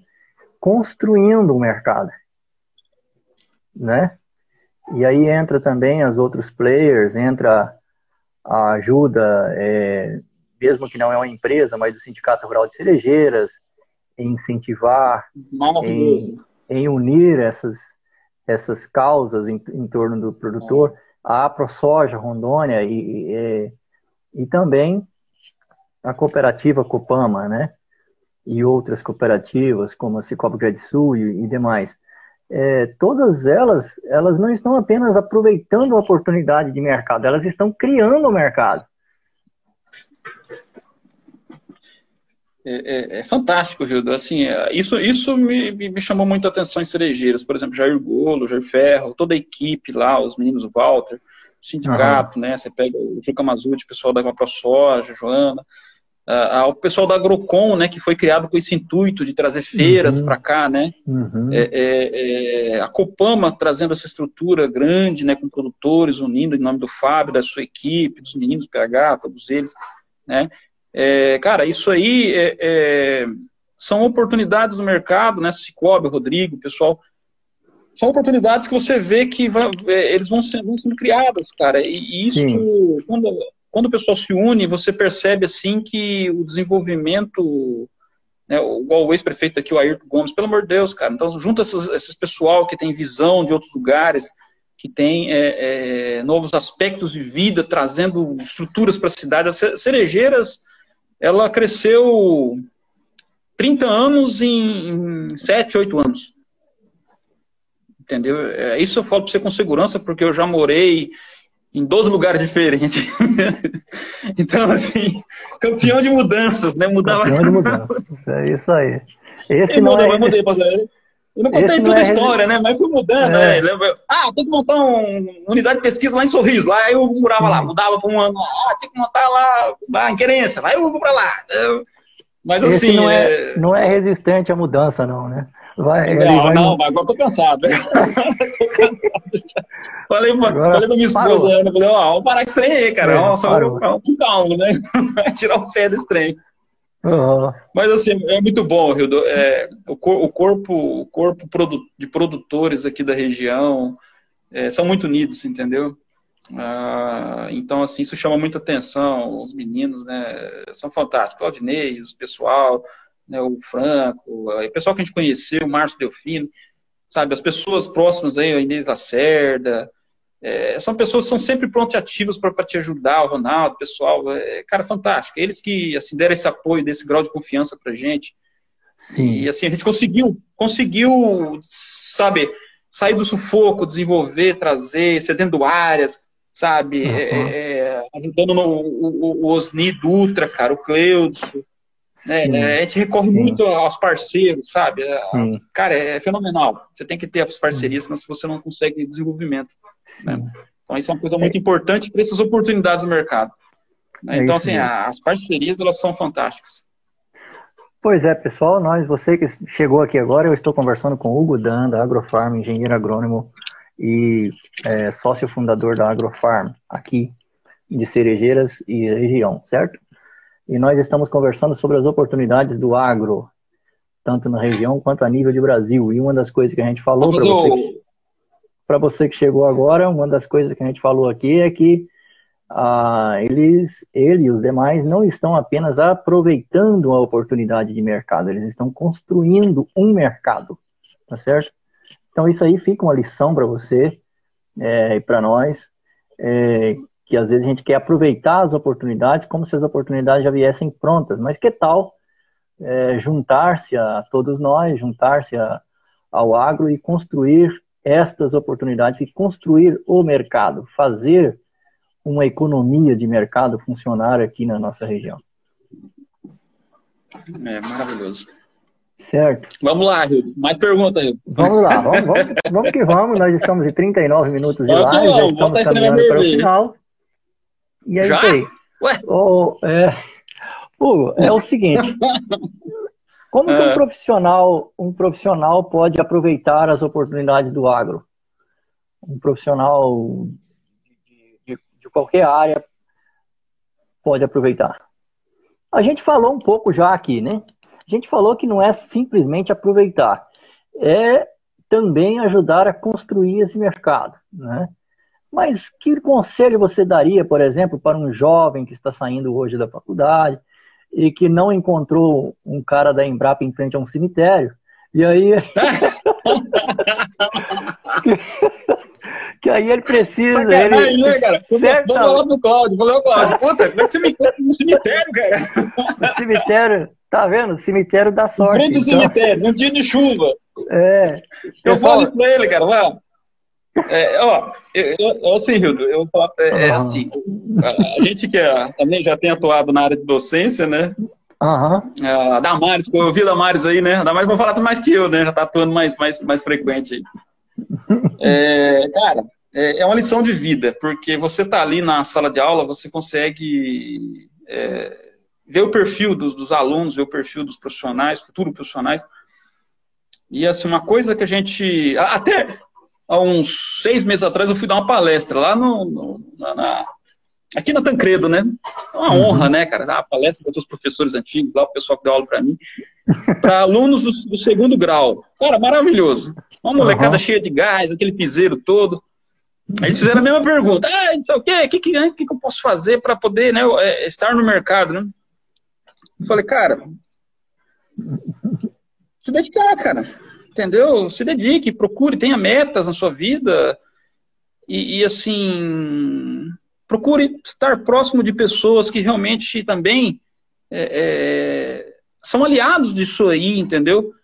construindo um mercado né? E aí entra também os outros players, entra a ajuda é, mesmo que não é uma empresa, mas do Sindicato Rural de Cerejeiras, incentivar, em, em, unir essas, essas causas em, em torno do produtor, a ProSoja Rondônia e, e, e também a cooperativa Copama, né? E outras cooperativas, como a Cicobi Grande Sul e, e demais. É, todas elas, elas não estão apenas aproveitando a oportunidade de mercado, elas estão criando o mercado. É, é, é, fantástico, Gildo. Assim, é, isso, isso me, me chamou muito a atenção em cerejeiras. Por exemplo, Jair Golo, Jair Ferro, toda a equipe lá, os meninos Walter, o sindicato, uhum. né? Você pega o Juca Mazuti, o pessoal da ProSoja, Joana, uh, o pessoal da Agrocom, né? Que foi criado com esse intuito de trazer feiras uhum. para cá, né? Uhum. É, a Copama trazendo essa estrutura grande, né? Com produtores, unindo em nome do Fábio, da sua equipe, dos meninos PH, todos eles, né? É, cara, isso aí é, é, são oportunidades no mercado, né? Cicobi, Rodrigo, pessoal. São oportunidades que você vê que vai, é, eles vão sendo, vão sendo criadas, cara. E, e isso, quando, quando o pessoal se une, você percebe assim que o desenvolvimento, né, igual o ex-prefeito aqui, o Ayrton Gomes, pelo amor de Deus, cara. Então, junta esses, esses pessoal que tem visão de outros lugares, que tem é, é, novos aspectos de vida, trazendo estruturas para a cidade. As cerejeiras ela cresceu 30 anos em, em 7, 8 anos. Entendeu? É, isso eu falo para você com segurança, porque eu já morei em 12 lugares diferentes. então, assim, campeão de mudanças, né? Mudava. Campeão de mudanças, é isso aí. Esse não mudou, é... mudei, eu não contei toda a é história, né? Mas fui mudando, é. né? Ah, tem que montar uma unidade de pesquisa lá em Sorriso. Lá eu morava lá, mudava para um ano. Ah, tinha que montar lá, lá em Querência. Vai Hugo para lá. Mas assim. Esse não, é, é, não é resistente à mudança, não, né? Vai, não, vai... não, mas agora tô cansado. falei, pra, agora, falei pra minha esposa, Ana, falei, ó, vamos parar com esse trem aí, cara. É, Nossa, vamos, vamos calmo, né? Tirar o pé desse trem. Mas assim, é muito bom, Rildo. É, o, cor, o, corpo, o corpo de produtores aqui da região é, são muito unidos, entendeu? Ah, então, assim, isso chama muita atenção. Os meninos, né, são fantásticos. Claudinei, o pessoal, né, o Franco, o pessoal que a gente conheceu, o Márcio Delfino, sabe? As pessoas próximas aí, a Inês Lacerda, é, são pessoas que são sempre prontas e ativas para te ajudar, o Ronaldo, o pessoal, é, cara, fantástico. Eles que assim, deram esse apoio, desse grau de confiança para gente. Sim. E assim, a gente conseguiu, conseguiu, sabe, sair do sufoco, desenvolver, trazer, cedendo áreas, sabe, uhum. é, ajudando no, o, o Osni Dutra, cara, o Cleudo, né, né, a gente recorre Sim. muito aos parceiros, sabe? Sim. Cara, é fenomenal. Você tem que ter as parcerias, senão você não consegue desenvolvimento. Né? Então, isso é uma coisa muito é. importante para essas oportunidades do mercado. Né? Então, assim, as parcerias, elas são fantásticas. Pois é, pessoal, nós, você que chegou aqui agora, eu estou conversando com o Hugo Dan, da Agrofarm, engenheiro agrônomo e é, sócio fundador da Agrofarm, aqui de Cerejeiras e região, certo? E nós estamos conversando sobre as oportunidades do agro, tanto na região quanto a nível de Brasil. E uma das coisas que a gente falou para você para você que chegou agora, uma das coisas que a gente falou aqui é que ah, eles, ele e os demais não estão apenas aproveitando a oportunidade de mercado, eles estão construindo um mercado, tá certo? Então isso aí fica uma lição para você é, e para nós, é, que às vezes a gente quer aproveitar as oportunidades como se as oportunidades já viessem prontas, mas que tal é, juntar-se a todos nós, juntar-se ao agro e construir estas oportunidades e construir o mercado, fazer uma economia de mercado funcionar aqui na nossa região. É maravilhoso. Certo. Vamos lá, Rio. Mais perguntas, Rio. Vamos lá, vamos, vamos, vamos, que vamos. Nós estamos em 39 minutos de live, já estamos caminhando para o final. E é já? isso aí. Ué? Oh, é... Hugo, é o seguinte. Como que um é. profissional, um profissional pode aproveitar as oportunidades do agro? Um profissional de, de, de qualquer área pode aproveitar. A gente falou um pouco já aqui, né? A gente falou que não é simplesmente aproveitar, é também ajudar a construir esse mercado, né? Mas que conselho você daria, por exemplo, para um jovem que está saindo hoje da faculdade e que não encontrou um cara da Embrapa em frente a um cemitério? E aí. que aí ele precisa. Sacanagem, ele, né, cara? Certa... Vou falar pro Cláudio, vou falar pro Cláudio. Puta, como é que você me encontra no cemitério, cara? No cemitério, tá vendo? Cemitério da sorte. Em frente ao então. cemitério, num dia de chuva. É. Eu pessoal... falo isso pra ele, cara, lá. É, ó, eu, eu, assim, Hildo, eu vou falar, é, é assim, a, a gente que é, também já tem atuado na área de docência, né? Uhum. A Damares, eu vi a Damares aí, né? A Damares vai falar mais que eu, né? Já tá atuando mais, mais, mais frequente aí. É, cara, é, é, uma lição de vida, porque você tá ali na sala de aula, você consegue é, ver o perfil dos, dos, alunos, ver o perfil dos profissionais, futuros profissionais. E assim, uma coisa que a gente. Até há uns seis meses atrás eu fui dar uma palestra lá no, no na, aqui na Tancredo, né? É uma uhum. honra, né, cara? Dar uma palestra para os professores antigos, lá o pessoal que deu aula para mim, para alunos do, do, segundo grau. Cara, maravilhoso. Uma molecada uhum. cheia de gás, aquele piseiro todo. Aí eles fizeram a mesma pergunta. Ah, não sei o quê, o que, que, né, que, que eu posso fazer para poder né, é, estar no mercado, né? Eu falei, cara, se dedicar, cara. Entendeu? Se dedique, procure, tenha metas na sua vida. E, e assim, procure estar próximo de pessoas que realmente também é, é, são aliados disso aí, entendeu?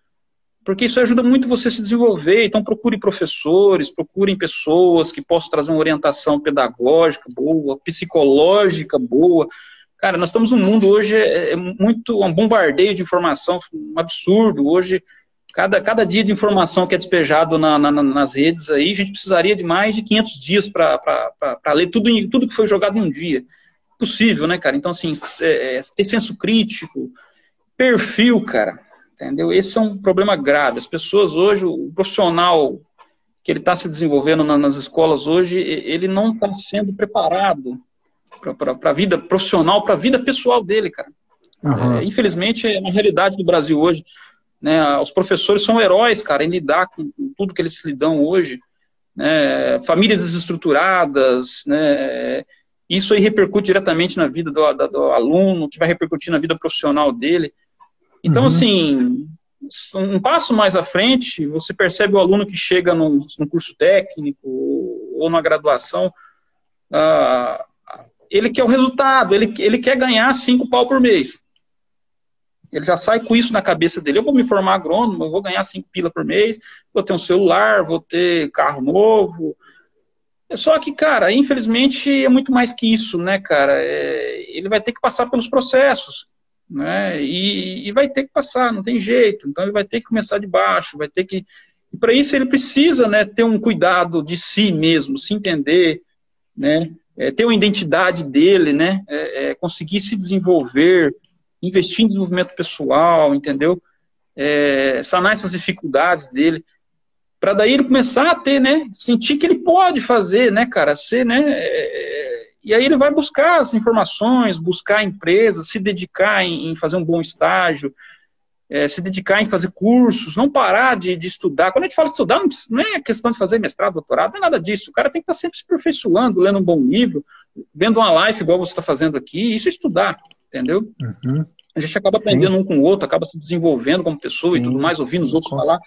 Porque isso ajuda muito você a se desenvolver. Então, procure professores, procurem pessoas que possam trazer uma orientação pedagógica boa, psicológica boa. Cara, nós estamos num mundo hoje é, é muito um bombardeio de informação, um absurdo. Hoje Cada, cada dia de informação que é despejado na, na, nas redes aí, a gente precisaria de mais de 500 dias para ler tudo, tudo que foi jogado em um dia. Possível, né, cara? Então, assim, é, é, ter senso crítico, perfil, cara, entendeu? Esse é um problema grave. As pessoas hoje, o profissional que ele está se desenvolvendo na, nas escolas hoje, ele não está sendo preparado para a vida profissional, para a vida pessoal dele, cara. Uhum. É, infelizmente, é uma realidade do Brasil hoje. Né? Os professores são heróis, cara, em lidar com, tudo que eles lidam hoje. Né? Famílias desestruturadas, né? Isso aí repercute diretamente na vida do, do, do, aluno, que vai repercutir na vida profissional dele. Então, uhum. assim, um passo mais à frente, você percebe o aluno que chega num, num curso técnico ou na graduação, uh, ele quer o resultado, ele, ele quer ganhar cinco pau por mês. Ele já sai com isso na cabeça dele. Eu vou me formar agrônomo, eu vou ganhar 5 pila por mês, vou ter um celular, vou ter carro novo. É só que, cara, infelizmente é muito mais que isso, né, cara? É, ele vai ter que passar pelos processos, né? E, e, vai ter que passar, não tem jeito. Então ele vai ter que começar de baixo, vai ter que. E para isso ele precisa, né, ter um cuidado de si mesmo, se entender, né? É, ter uma identidade dele, né? É, é conseguir se desenvolver, investir em desenvolvimento pessoal, entendeu? É, sanar essas dificuldades dele, para daí ele começar a ter, né, sentir que ele pode fazer, né, cara, ser, né, é, e aí ele vai buscar as informações, buscar empresas, se dedicar em, em fazer um bom estágio, é, se dedicar em fazer cursos, não parar de, de, estudar. Quando a gente fala de estudar, não, não é questão de fazer mestrado, doutorado, não é nada disso. O cara tem que estar sempre se aperfeiçoando, lendo um bom livro, vendo uma live igual você está fazendo aqui, isso é estudar entendeu? Uhum. A gente acaba aprendendo Sim. um com o outro, acaba se desenvolvendo como pessoa Sim. e tudo mais, ouvindo os outros com, falar.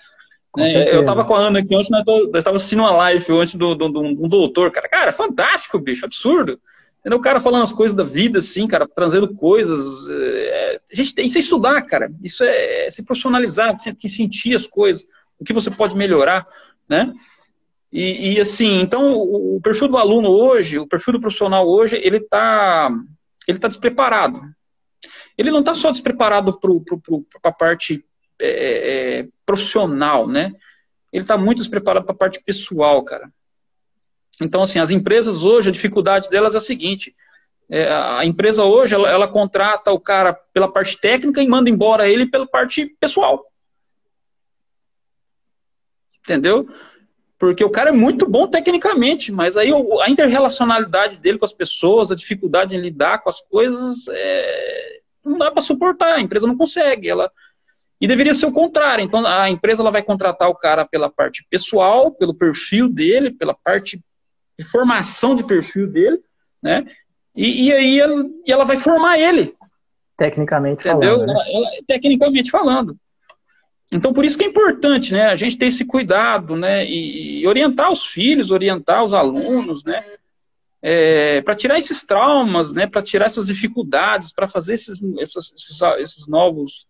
É, eu estava com a Ana aqui ontem, nós estava assistindo uma live antes do, do, do, um doutor, cara. Cara, fantástico, bicho, absurdo. Entendeu? O cara falando as coisas da vida, assim, cara, trazendo coisas. É, a gente tem isso é estudar, cara. Isso é, é se profissionalizar, se, sentir as coisas, o que você pode melhorar, né? E, e, assim, então o, o perfil do aluno hoje, o perfil do profissional hoje, ele está ele tá despreparado ele não está só despreparado para a parte é, é, é, profissional, né? Ele está muito despreparado para a parte pessoal, cara. Então, assim, as empresas hoje, a dificuldade delas é a seguinte: é, a empresa hoje, ela, ela, contrata o cara pela parte técnica e manda embora ele pela parte pessoal. Entendeu? Porque o cara é muito bom tecnicamente, mas aí a interrelacionalidade dele com as pessoas, a dificuldade em lidar com as coisas, é, não dá para suportar, a empresa não consegue. Ela e deveria ser o contrário. Então a empresa ela vai contratar o cara pela parte pessoal, pelo perfil dele, pela parte de formação de perfil dele, né? E, e aí ela, e ela vai formar ele. Tecnicamente Entendeu? falando. Né? Ela, ela, tecnicamente falando. Então, por isso que é importante, né, a gente ter esse cuidado, né, e, e orientar os filhos, orientar os alunos, né, é, para tirar esses traumas, né, para tirar essas dificuldades, para fazer esses, esses, esses, novos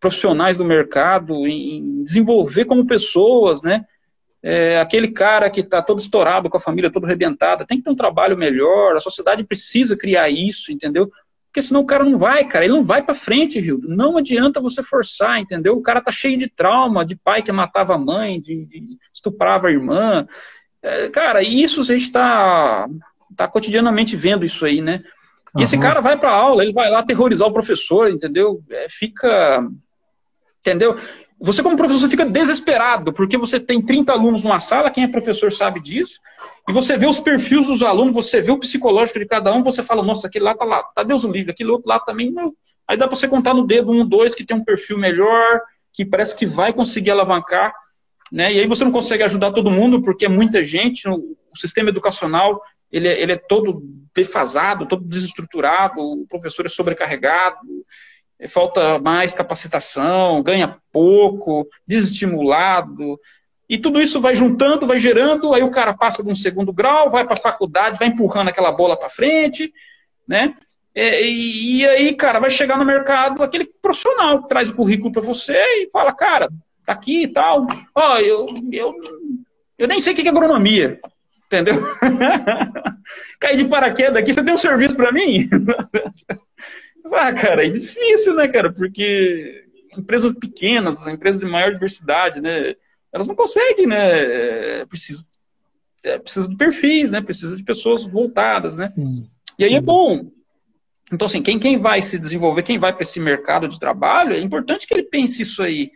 profissionais do mercado, em, desenvolver como pessoas, né, é, aquele cara que está todo estourado com a família toda arrebentada, tem que ter um trabalho melhor, a sociedade precisa criar isso, entendeu? Porque senão o cara não vai, cara, ele não vai para frente, viu? Não adianta você forçar, entendeu? O cara tá cheio de trauma, de pai que matava a mãe, de, de estuprava a irmã. É, cara, isso a gente está tá cotidianamente vendo isso aí, né? E uhum. esse cara vai para aula, ele vai lá terrorizar o professor, entendeu? É, fica. Entendeu? Você, como professor, fica desesperado, porque você tem 30 alunos numa sala, quem é professor sabe disso, e você vê os perfis dos alunos, você vê o psicológico de cada um, você fala, nossa, aquele lá tá lá, tá Deus livre, aquele outro lá também, não. Aí dá para você contar no dedo um, dois que tem um perfil melhor, que parece que vai conseguir alavancar, né? E aí você não consegue ajudar todo mundo, porque é muita gente, o sistema educacional, ele é, ele é todo defasado, todo desestruturado, o professor é sobrecarregado, falta mais capacitação, ganha pouco, desestimulado. E tudo isso vai juntando, vai gerando, aí o cara passa de um segundo grau, vai para a faculdade, vai empurrando aquela bola para frente, né? É, e, e, aí, cara, vai chegar no mercado aquele profissional que traz o currículo para você e fala, cara, tá aqui e tal. Ó, eu, eu, eu nem sei o que é agronomia, entendeu? Caí de paraquedas aqui, você tem um serviço para mim? Ah, cara, é difícil, né, cara? Porque empresas pequenas, empresas de maior diversidade, né? Elas não conseguem, né? Precisa, é, precisa de perfis, né? Precisa de pessoas voltadas, né? Sim. E aí é bom. Então, assim, quem, quem vai se desenvolver, quem vai para esse mercado de trabalho, é importante que ele pense isso aí.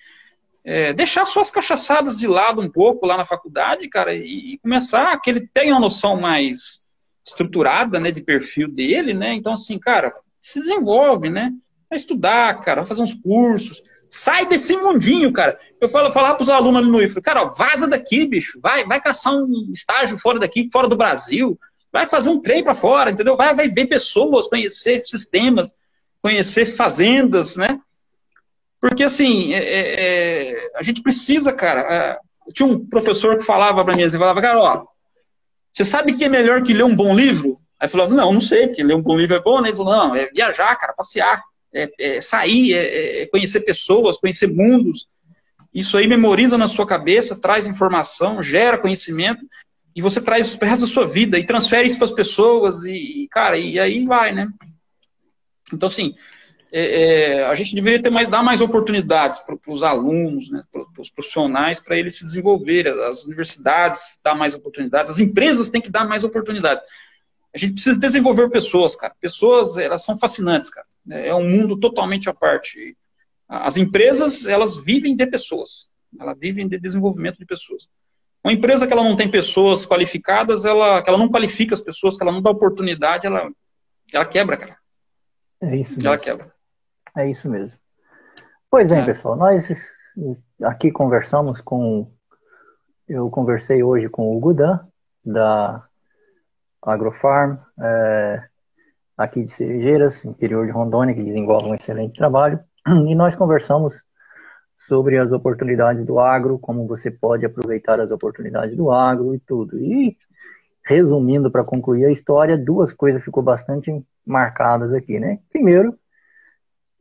É, deixar suas cachaçadas de lado um pouco lá na faculdade, cara, e, e começar que ele tenha uma noção mais estruturada, né, de perfil dele, né? Então, assim, cara, se desenvolve, né? Vai estudar, cara, vai fazer uns cursos. Sai desse mundinho, cara. Eu falo, falar para os alunos ali no IFE, cara, ó, vaza daqui, bicho. Vai, vai caçar um estágio fora daqui, fora do Brasil. Vai fazer um trem para fora, entendeu? Vai, vai ver pessoas, conhecer sistemas, conhecer fazendas, né? Porque, assim, é, é, é a gente precisa, cara. É, tinha um professor que falava para mim, assim, falava, cara, ó, você sabe que é melhor que ler um bom livro? Aí falou, não, não sei, porque ler um bom livro é bom, né? Ele falou, não, é viajar, cara, passear, é, é sair, é, é, conhecer pessoas, conhecer mundos. Isso aí memoriza na sua cabeça, traz informação, gera conhecimento, e você traz o resto da sua vida e transfere isso para as pessoas, e, cara, e aí vai, né? Então, assim, é, é, a gente deveria ter mais, dar mais oportunidades para os alunos, né, para os profissionais, para eles se desenvolverem, as universidades dar mais oportunidades, as empresas têm que dar mais oportunidades. A gente precisa desenvolver pessoas, cara. Pessoas, elas são fascinantes, cara. É um mundo totalmente à parte. As empresas, elas vivem de pessoas. Elas vivem de desenvolvimento de pessoas. Uma empresa que ela não tem pessoas qualificadas, ela, que ela não qualifica as pessoas, que ela não dá oportunidade, ela, ela quebra, cara. É isso mesmo. Ela quebra. É isso mesmo. Pois bem, é. pessoal, nós aqui conversamos com. Eu conversei hoje com o Gudan, da Agrofarm, é, aqui de Cerejeiras, interior de Rondônia, que desenvolve um excelente trabalho. E nós conversamos sobre as oportunidades do agro, como você pode aproveitar as oportunidades do agro e tudo. E, resumindo, para concluir a história, duas coisas ficou bastante marcadas aqui, né? Primeiro,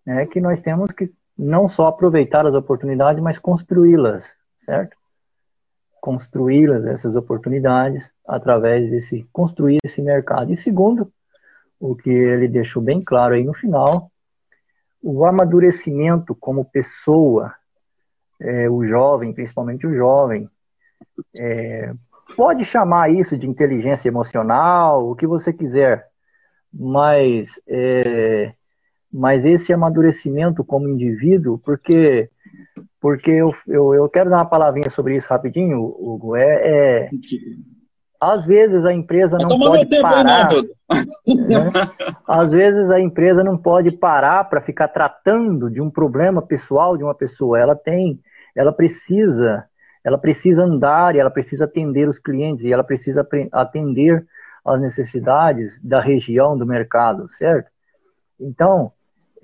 é que nós temos que não só aproveitar as oportunidades, mas construí-las, certo? construí-las, essas oportunidades, através desse, construir esse mercado. E segundo, o que ele deixou bem claro aí no final, o amadurecimento como pessoa, é, o jovem, principalmente o jovem, é, pode chamar isso de inteligência emocional, o que você quiser, mas, é, mas esse amadurecimento como indivíduo, porque porque eu, eu, eu quero dar uma palavrinha sobre isso rapidinho, Hugo. É, é às vezes a empresa não pode parar. Aí, né? Às vezes a empresa não pode parar para ficar tratando de um problema pessoal de uma pessoa. Ela tem, ela precisa ela precisa andar e ela precisa atender os clientes e ela precisa atender as necessidades da região, do mercado, certo? Então,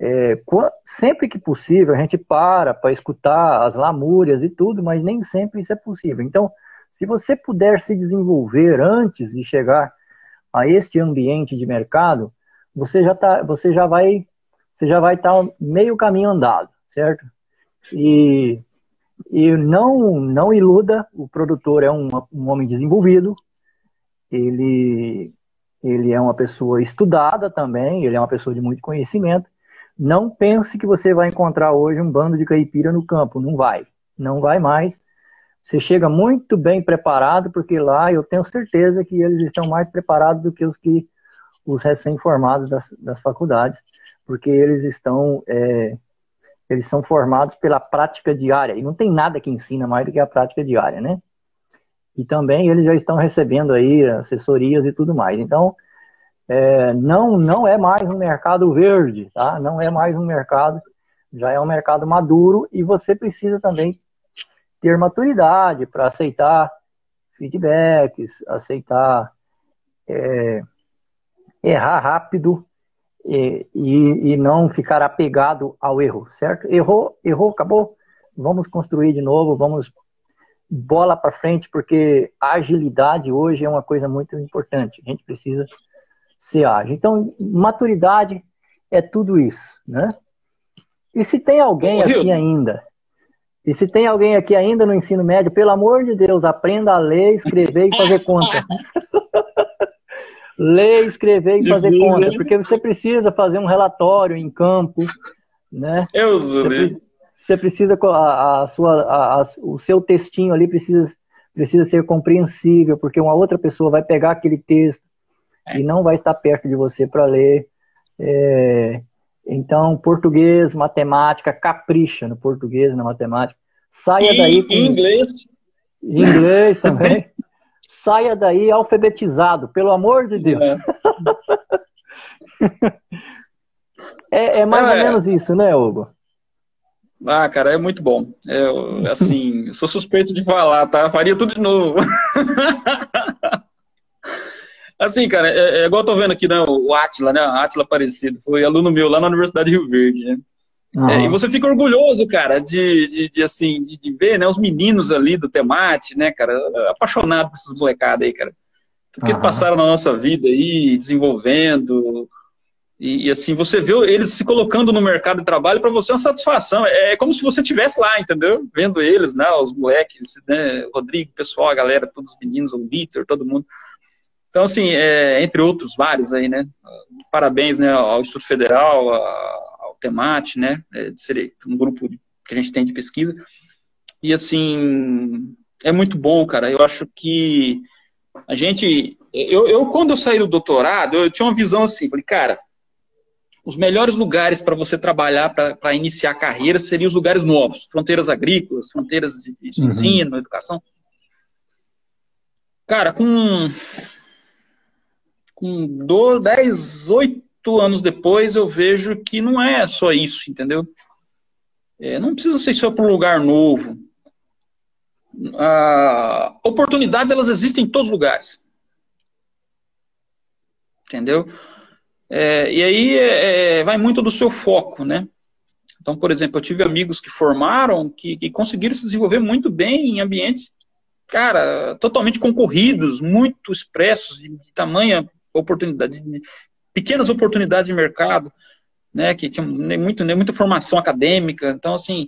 é, sempre que possível, a gente para para escutar as lamúrias e tudo, mas nem sempre isso é possível. Então, se você puder se desenvolver antes de chegar a este ambiente de mercado, você já tá, você já vai, você já vai estar tá meio caminho andado, certo? E, e não, não iluda, o produtor é um, um homem desenvolvido, ele, ele é uma pessoa estudada também, ele é uma pessoa de muito conhecimento. Não pense que você vai encontrar hoje um bando de caipira no campo, não vai, não vai mais. Você chega muito bem preparado, porque lá eu tenho certeza que eles estão mais preparados do que os que os recém-formados das, das faculdades, porque eles estão é, eles são formados pela prática diária e não tem nada que ensina mais do que a prática diária, né? E também eles já estão recebendo aí assessorias e tudo mais. Então, é, não, não é mais um mercado verde, tá? Não é mais um mercado, já é um mercado maduro e você precisa também ter maturidade para aceitar feedbacks, aceitar é, errar rápido e, e, e, não ficar apegado ao erro, certo? Errou, errou, acabou. Vamos construir de novo, vamos bola para frente, porque agilidade hoje é uma coisa muito importante. A gente precisa ser ágil. Então, maturidade é tudo isso, né? E se tem alguém aqui ainda, e se tem alguém aqui ainda no ensino médio, pelo amor de Deus, aprenda a ler, escrever e fazer conta. ler, escrever e fazer conta, porque você precisa fazer um relatório em campo, né? Eu uso, você, você precisa a, a sua, a, a, o seu textinho ali precisa precisa ser compreensível, porque uma outra pessoa vai pegar aquele texto e não vai estar perto de você para ler. É, então, português, matemática, capricha no português, na matemática. Saia e, daí com... inglês. Inglês também. Saia daí alfabetizado, pelo amor de Deus. É, é mais é, ou menos isso, né, Hugo? Ah, cara, é muito bom. Eu, assim, sou suspeito de falar, tá? Faria tudo de novo. Assim, cara, é, é, igual eu tô vendo aqui, né, o Atila, né, Atila Aparecido, foi aluno meu lá na Universidade de Rio Verde, né? Uhum. É, e você fica orgulhoso, cara, de, de, de assim, de, de, ver, né, os meninos ali do Temate, né, cara, apaixonado por essas molecadas aí, cara. Tudo que uhum. eles passaram na nossa vida aí, desenvolvendo, e, e, assim, você vê eles se colocando no mercado de trabalho, para você é uma satisfação. É, é como se você estivesse lá, entendeu? Vendo eles, né? Os moleques, né? Rodrigo, pessoal, a galera, todos os meninos, o Vitor, todo mundo. Então, assim, é, entre outros vários aí, né? Parabéns né, ao Instituto Federal, ao Temate, né? É, de ser um grupo que a gente tem de pesquisa. E, assim, é muito bom, cara. Eu acho que a gente. Eu, eu quando eu saí do doutorado, eu tinha uma visão assim, falei, cara, os melhores lugares para você trabalhar, para iniciar carreira, seriam os lugares novos, fronteiras agrícolas, fronteiras de, de uhum. ensino, educação. Cara, com com 10, 8 anos depois, eu vejo que não é só isso, entendeu? É, não precisa ser só para um lugar novo. Ah, oportunidades, elas existem em todos os lugares. Entendeu? É, e aí é, é, vai muito do seu foco, né? Então, por exemplo, eu tive amigos que formaram, que, que conseguiram se desenvolver muito bem em ambientes, cara, totalmente concorridos, muito expressos, de tamanha oportunidade, pequenas oportunidades de mercado, né, que tinham muito, muita formação acadêmica. Então, assim,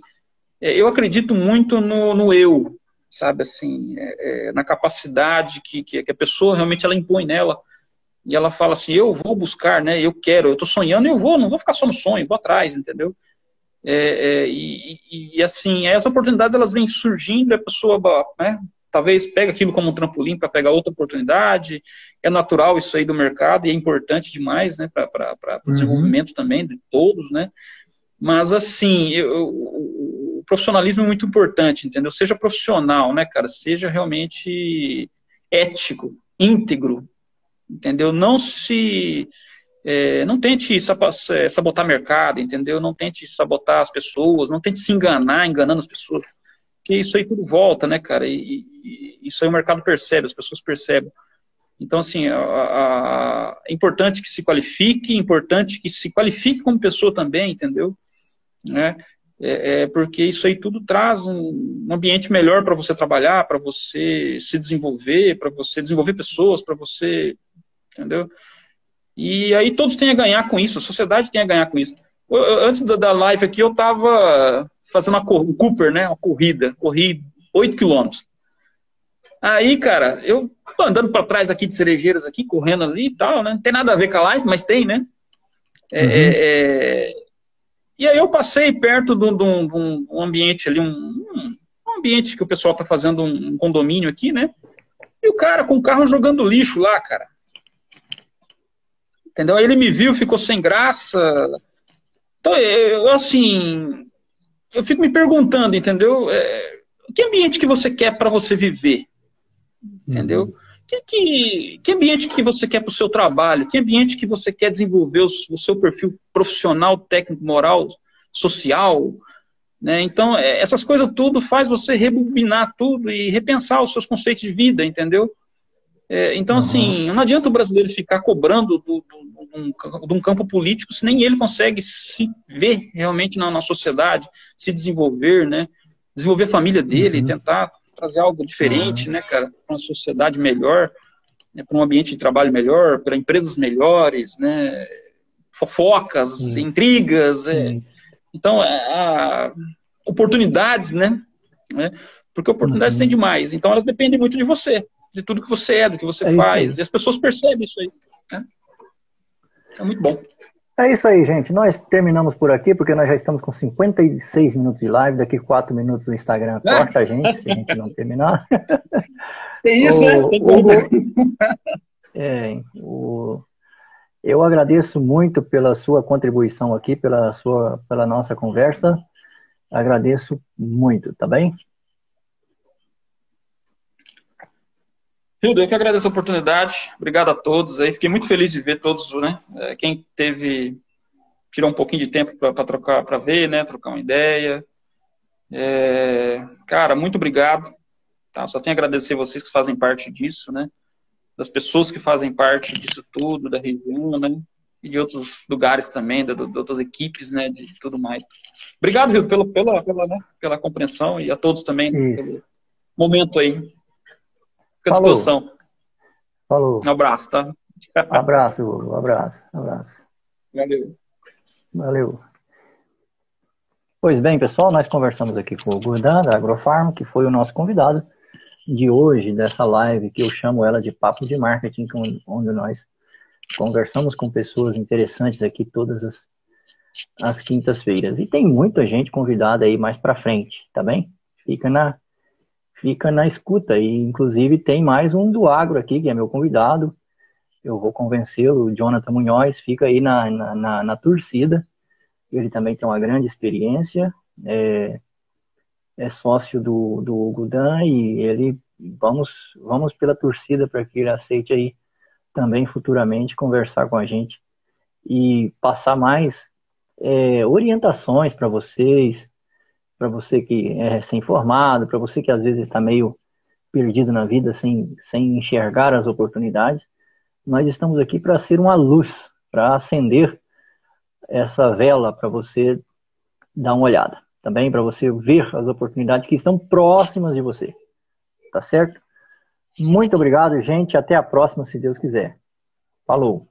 é, eu acredito muito no, no eu, sabe, assim, é, é, na capacidade que, que, a pessoa realmente ela impõe nela. E ela fala assim, eu vou buscar, né, eu quero, eu estou sonhando, eu vou, não vou ficar só no sonho, vou atrás, entendeu? É, é, e, e, e, assim, as oportunidades elas vêm surgindo, a pessoa né, talvez pega aquilo como um trampolim para pegar outra oportunidade. É natural isso aí do mercado e é importante demais, né, para o uhum. desenvolvimento também de todos, né. Mas assim, eu, o profissionalismo é muito importante, entendeu? Seja profissional, né, cara? Seja realmente ético, íntegro, entendeu? Não se é, não tente é, sabotar mercado, entendeu? Não tente sabotar as pessoas, não tente se enganar, enganando as pessoas. Porque isso aí tudo volta, né, cara? E, e isso aí o mercado percebe, as pessoas percebem. Então, assim, a, a, é importante que se qualifique, é importante que se qualifique como pessoa também, entendeu? Né? É, é porque isso aí tudo traz um, um ambiente melhor para você trabalhar, para você se desenvolver, para você desenvolver pessoas, para você, entendeu? E aí todos têm a ganhar com isso, a sociedade tem a ganhar com isso. Eu, eu, antes da, da, live aqui, eu estava fazendo uma um Cooper, né? Uma corrida, corri 8 quilômetros. Aí, cara, eu andando para trás aqui de cerejeiras aqui, correndo ali e tal, né? Não tem nada a ver com a live, mas tem, né? É, uhum. é, é... E aí eu passei perto de um ambiente ali, um, um, ambiente que o pessoal tá fazendo um condomínio aqui, né? E o cara com o carro jogando lixo lá, cara. Entendeu? Aí ele me viu, ficou sem graça. Então, eu, assim, eu fico me perguntando, entendeu? É, que ambiente que você quer para você viver? Entendeu? Uhum. Que, que, que, ambiente que você quer para o seu trabalho? Que ambiente que você quer desenvolver o, o seu perfil profissional, técnico, moral, social? Né? Então, é, essas coisas tudo faz você rebobinar tudo e repensar os seus conceitos de vida, entendeu? É, então, uhum. assim, não adianta o brasileiro ficar cobrando do, do, de um campo político se nem ele consegue se ver realmente na, na sociedade, se desenvolver, né? Desenvolver a família dele, uhum. tentar trazer algo diferente, uhum. né, cara, para uma sociedade melhor, né, para um ambiente de trabalho melhor, para empresas melhores, né, fofocas, intrigas, é, então a, oportunidades, né, né, porque oportunidades tem uhum. demais, então elas dependem muito de você, de tudo que você é, do que você é faz, e as pessoas percebem isso aí, né? é muito bom. É isso aí, gente. Nós terminamos por aqui, porque nós já estamos com 56 minutos de live. Daqui 4 minutos o Instagram corta a gente, se a gente não terminar. É isso, né? o, né? é, o, eu agradeço muito pela sua contribuição aqui, pela, sua, pela nossa conversa. Agradeço muito, tá bem? Hildo, eu que agradeço a oportunidade. Obrigado a todos aí. Fiquei muito feliz de ver todos, né? É, quem teve tirou um pouquinho de tempo para trocar, para ver, né? Trocar uma ideia. É, cara, muito obrigado. Tá? Só tenho a agradecer vocês que fazem parte disso, né? Das pessoas que fazem parte disso tudo, da região, né? E de outros lugares também, de, de outras equipes, né? De, de, tudo mais. Obrigado, Hildo, pela, pela, pela, né? pela compreensão e a todos também pelo momento aí. Fica à disposição. Falou. Um abraço, tá? Abraço, Hugo. Abraço. Abraço. Valeu. Valeu. Pois bem, pessoal, nós conversamos aqui com o Gurdan, da Agrofarm, que foi o nosso convidado de hoje, dessa live, que eu chamo ela de Papo de Marketing, onde nós conversamos com pessoas interessantes aqui todas as, as quintas-feiras. E tem muita gente convidada aí mais para frente, tá bem? Fica na, fica na escuta. E, inclusive, tem mais um do agro aqui, que é meu convidado. Eu vou convencê-lo, o Jonathan Munhoz, fica aí na, na, na, na torcida. Ele também tem uma grande experiência, é, é sócio do, do Gudan e ele, vamos, vamos pela torcida para que ele aceite aí também futuramente conversar com a gente e passar mais é, orientações para vocês, para você que é recém-formado, para você que às vezes está meio perdido na vida sem, sem enxergar as oportunidades, nós estamos aqui para ser uma luz, para acender essa vela para você dar uma olhada, também para você ver as oportunidades que estão próximas de você. Tá certo? Muito obrigado, gente. Até a próxima, se Deus quiser. Falou!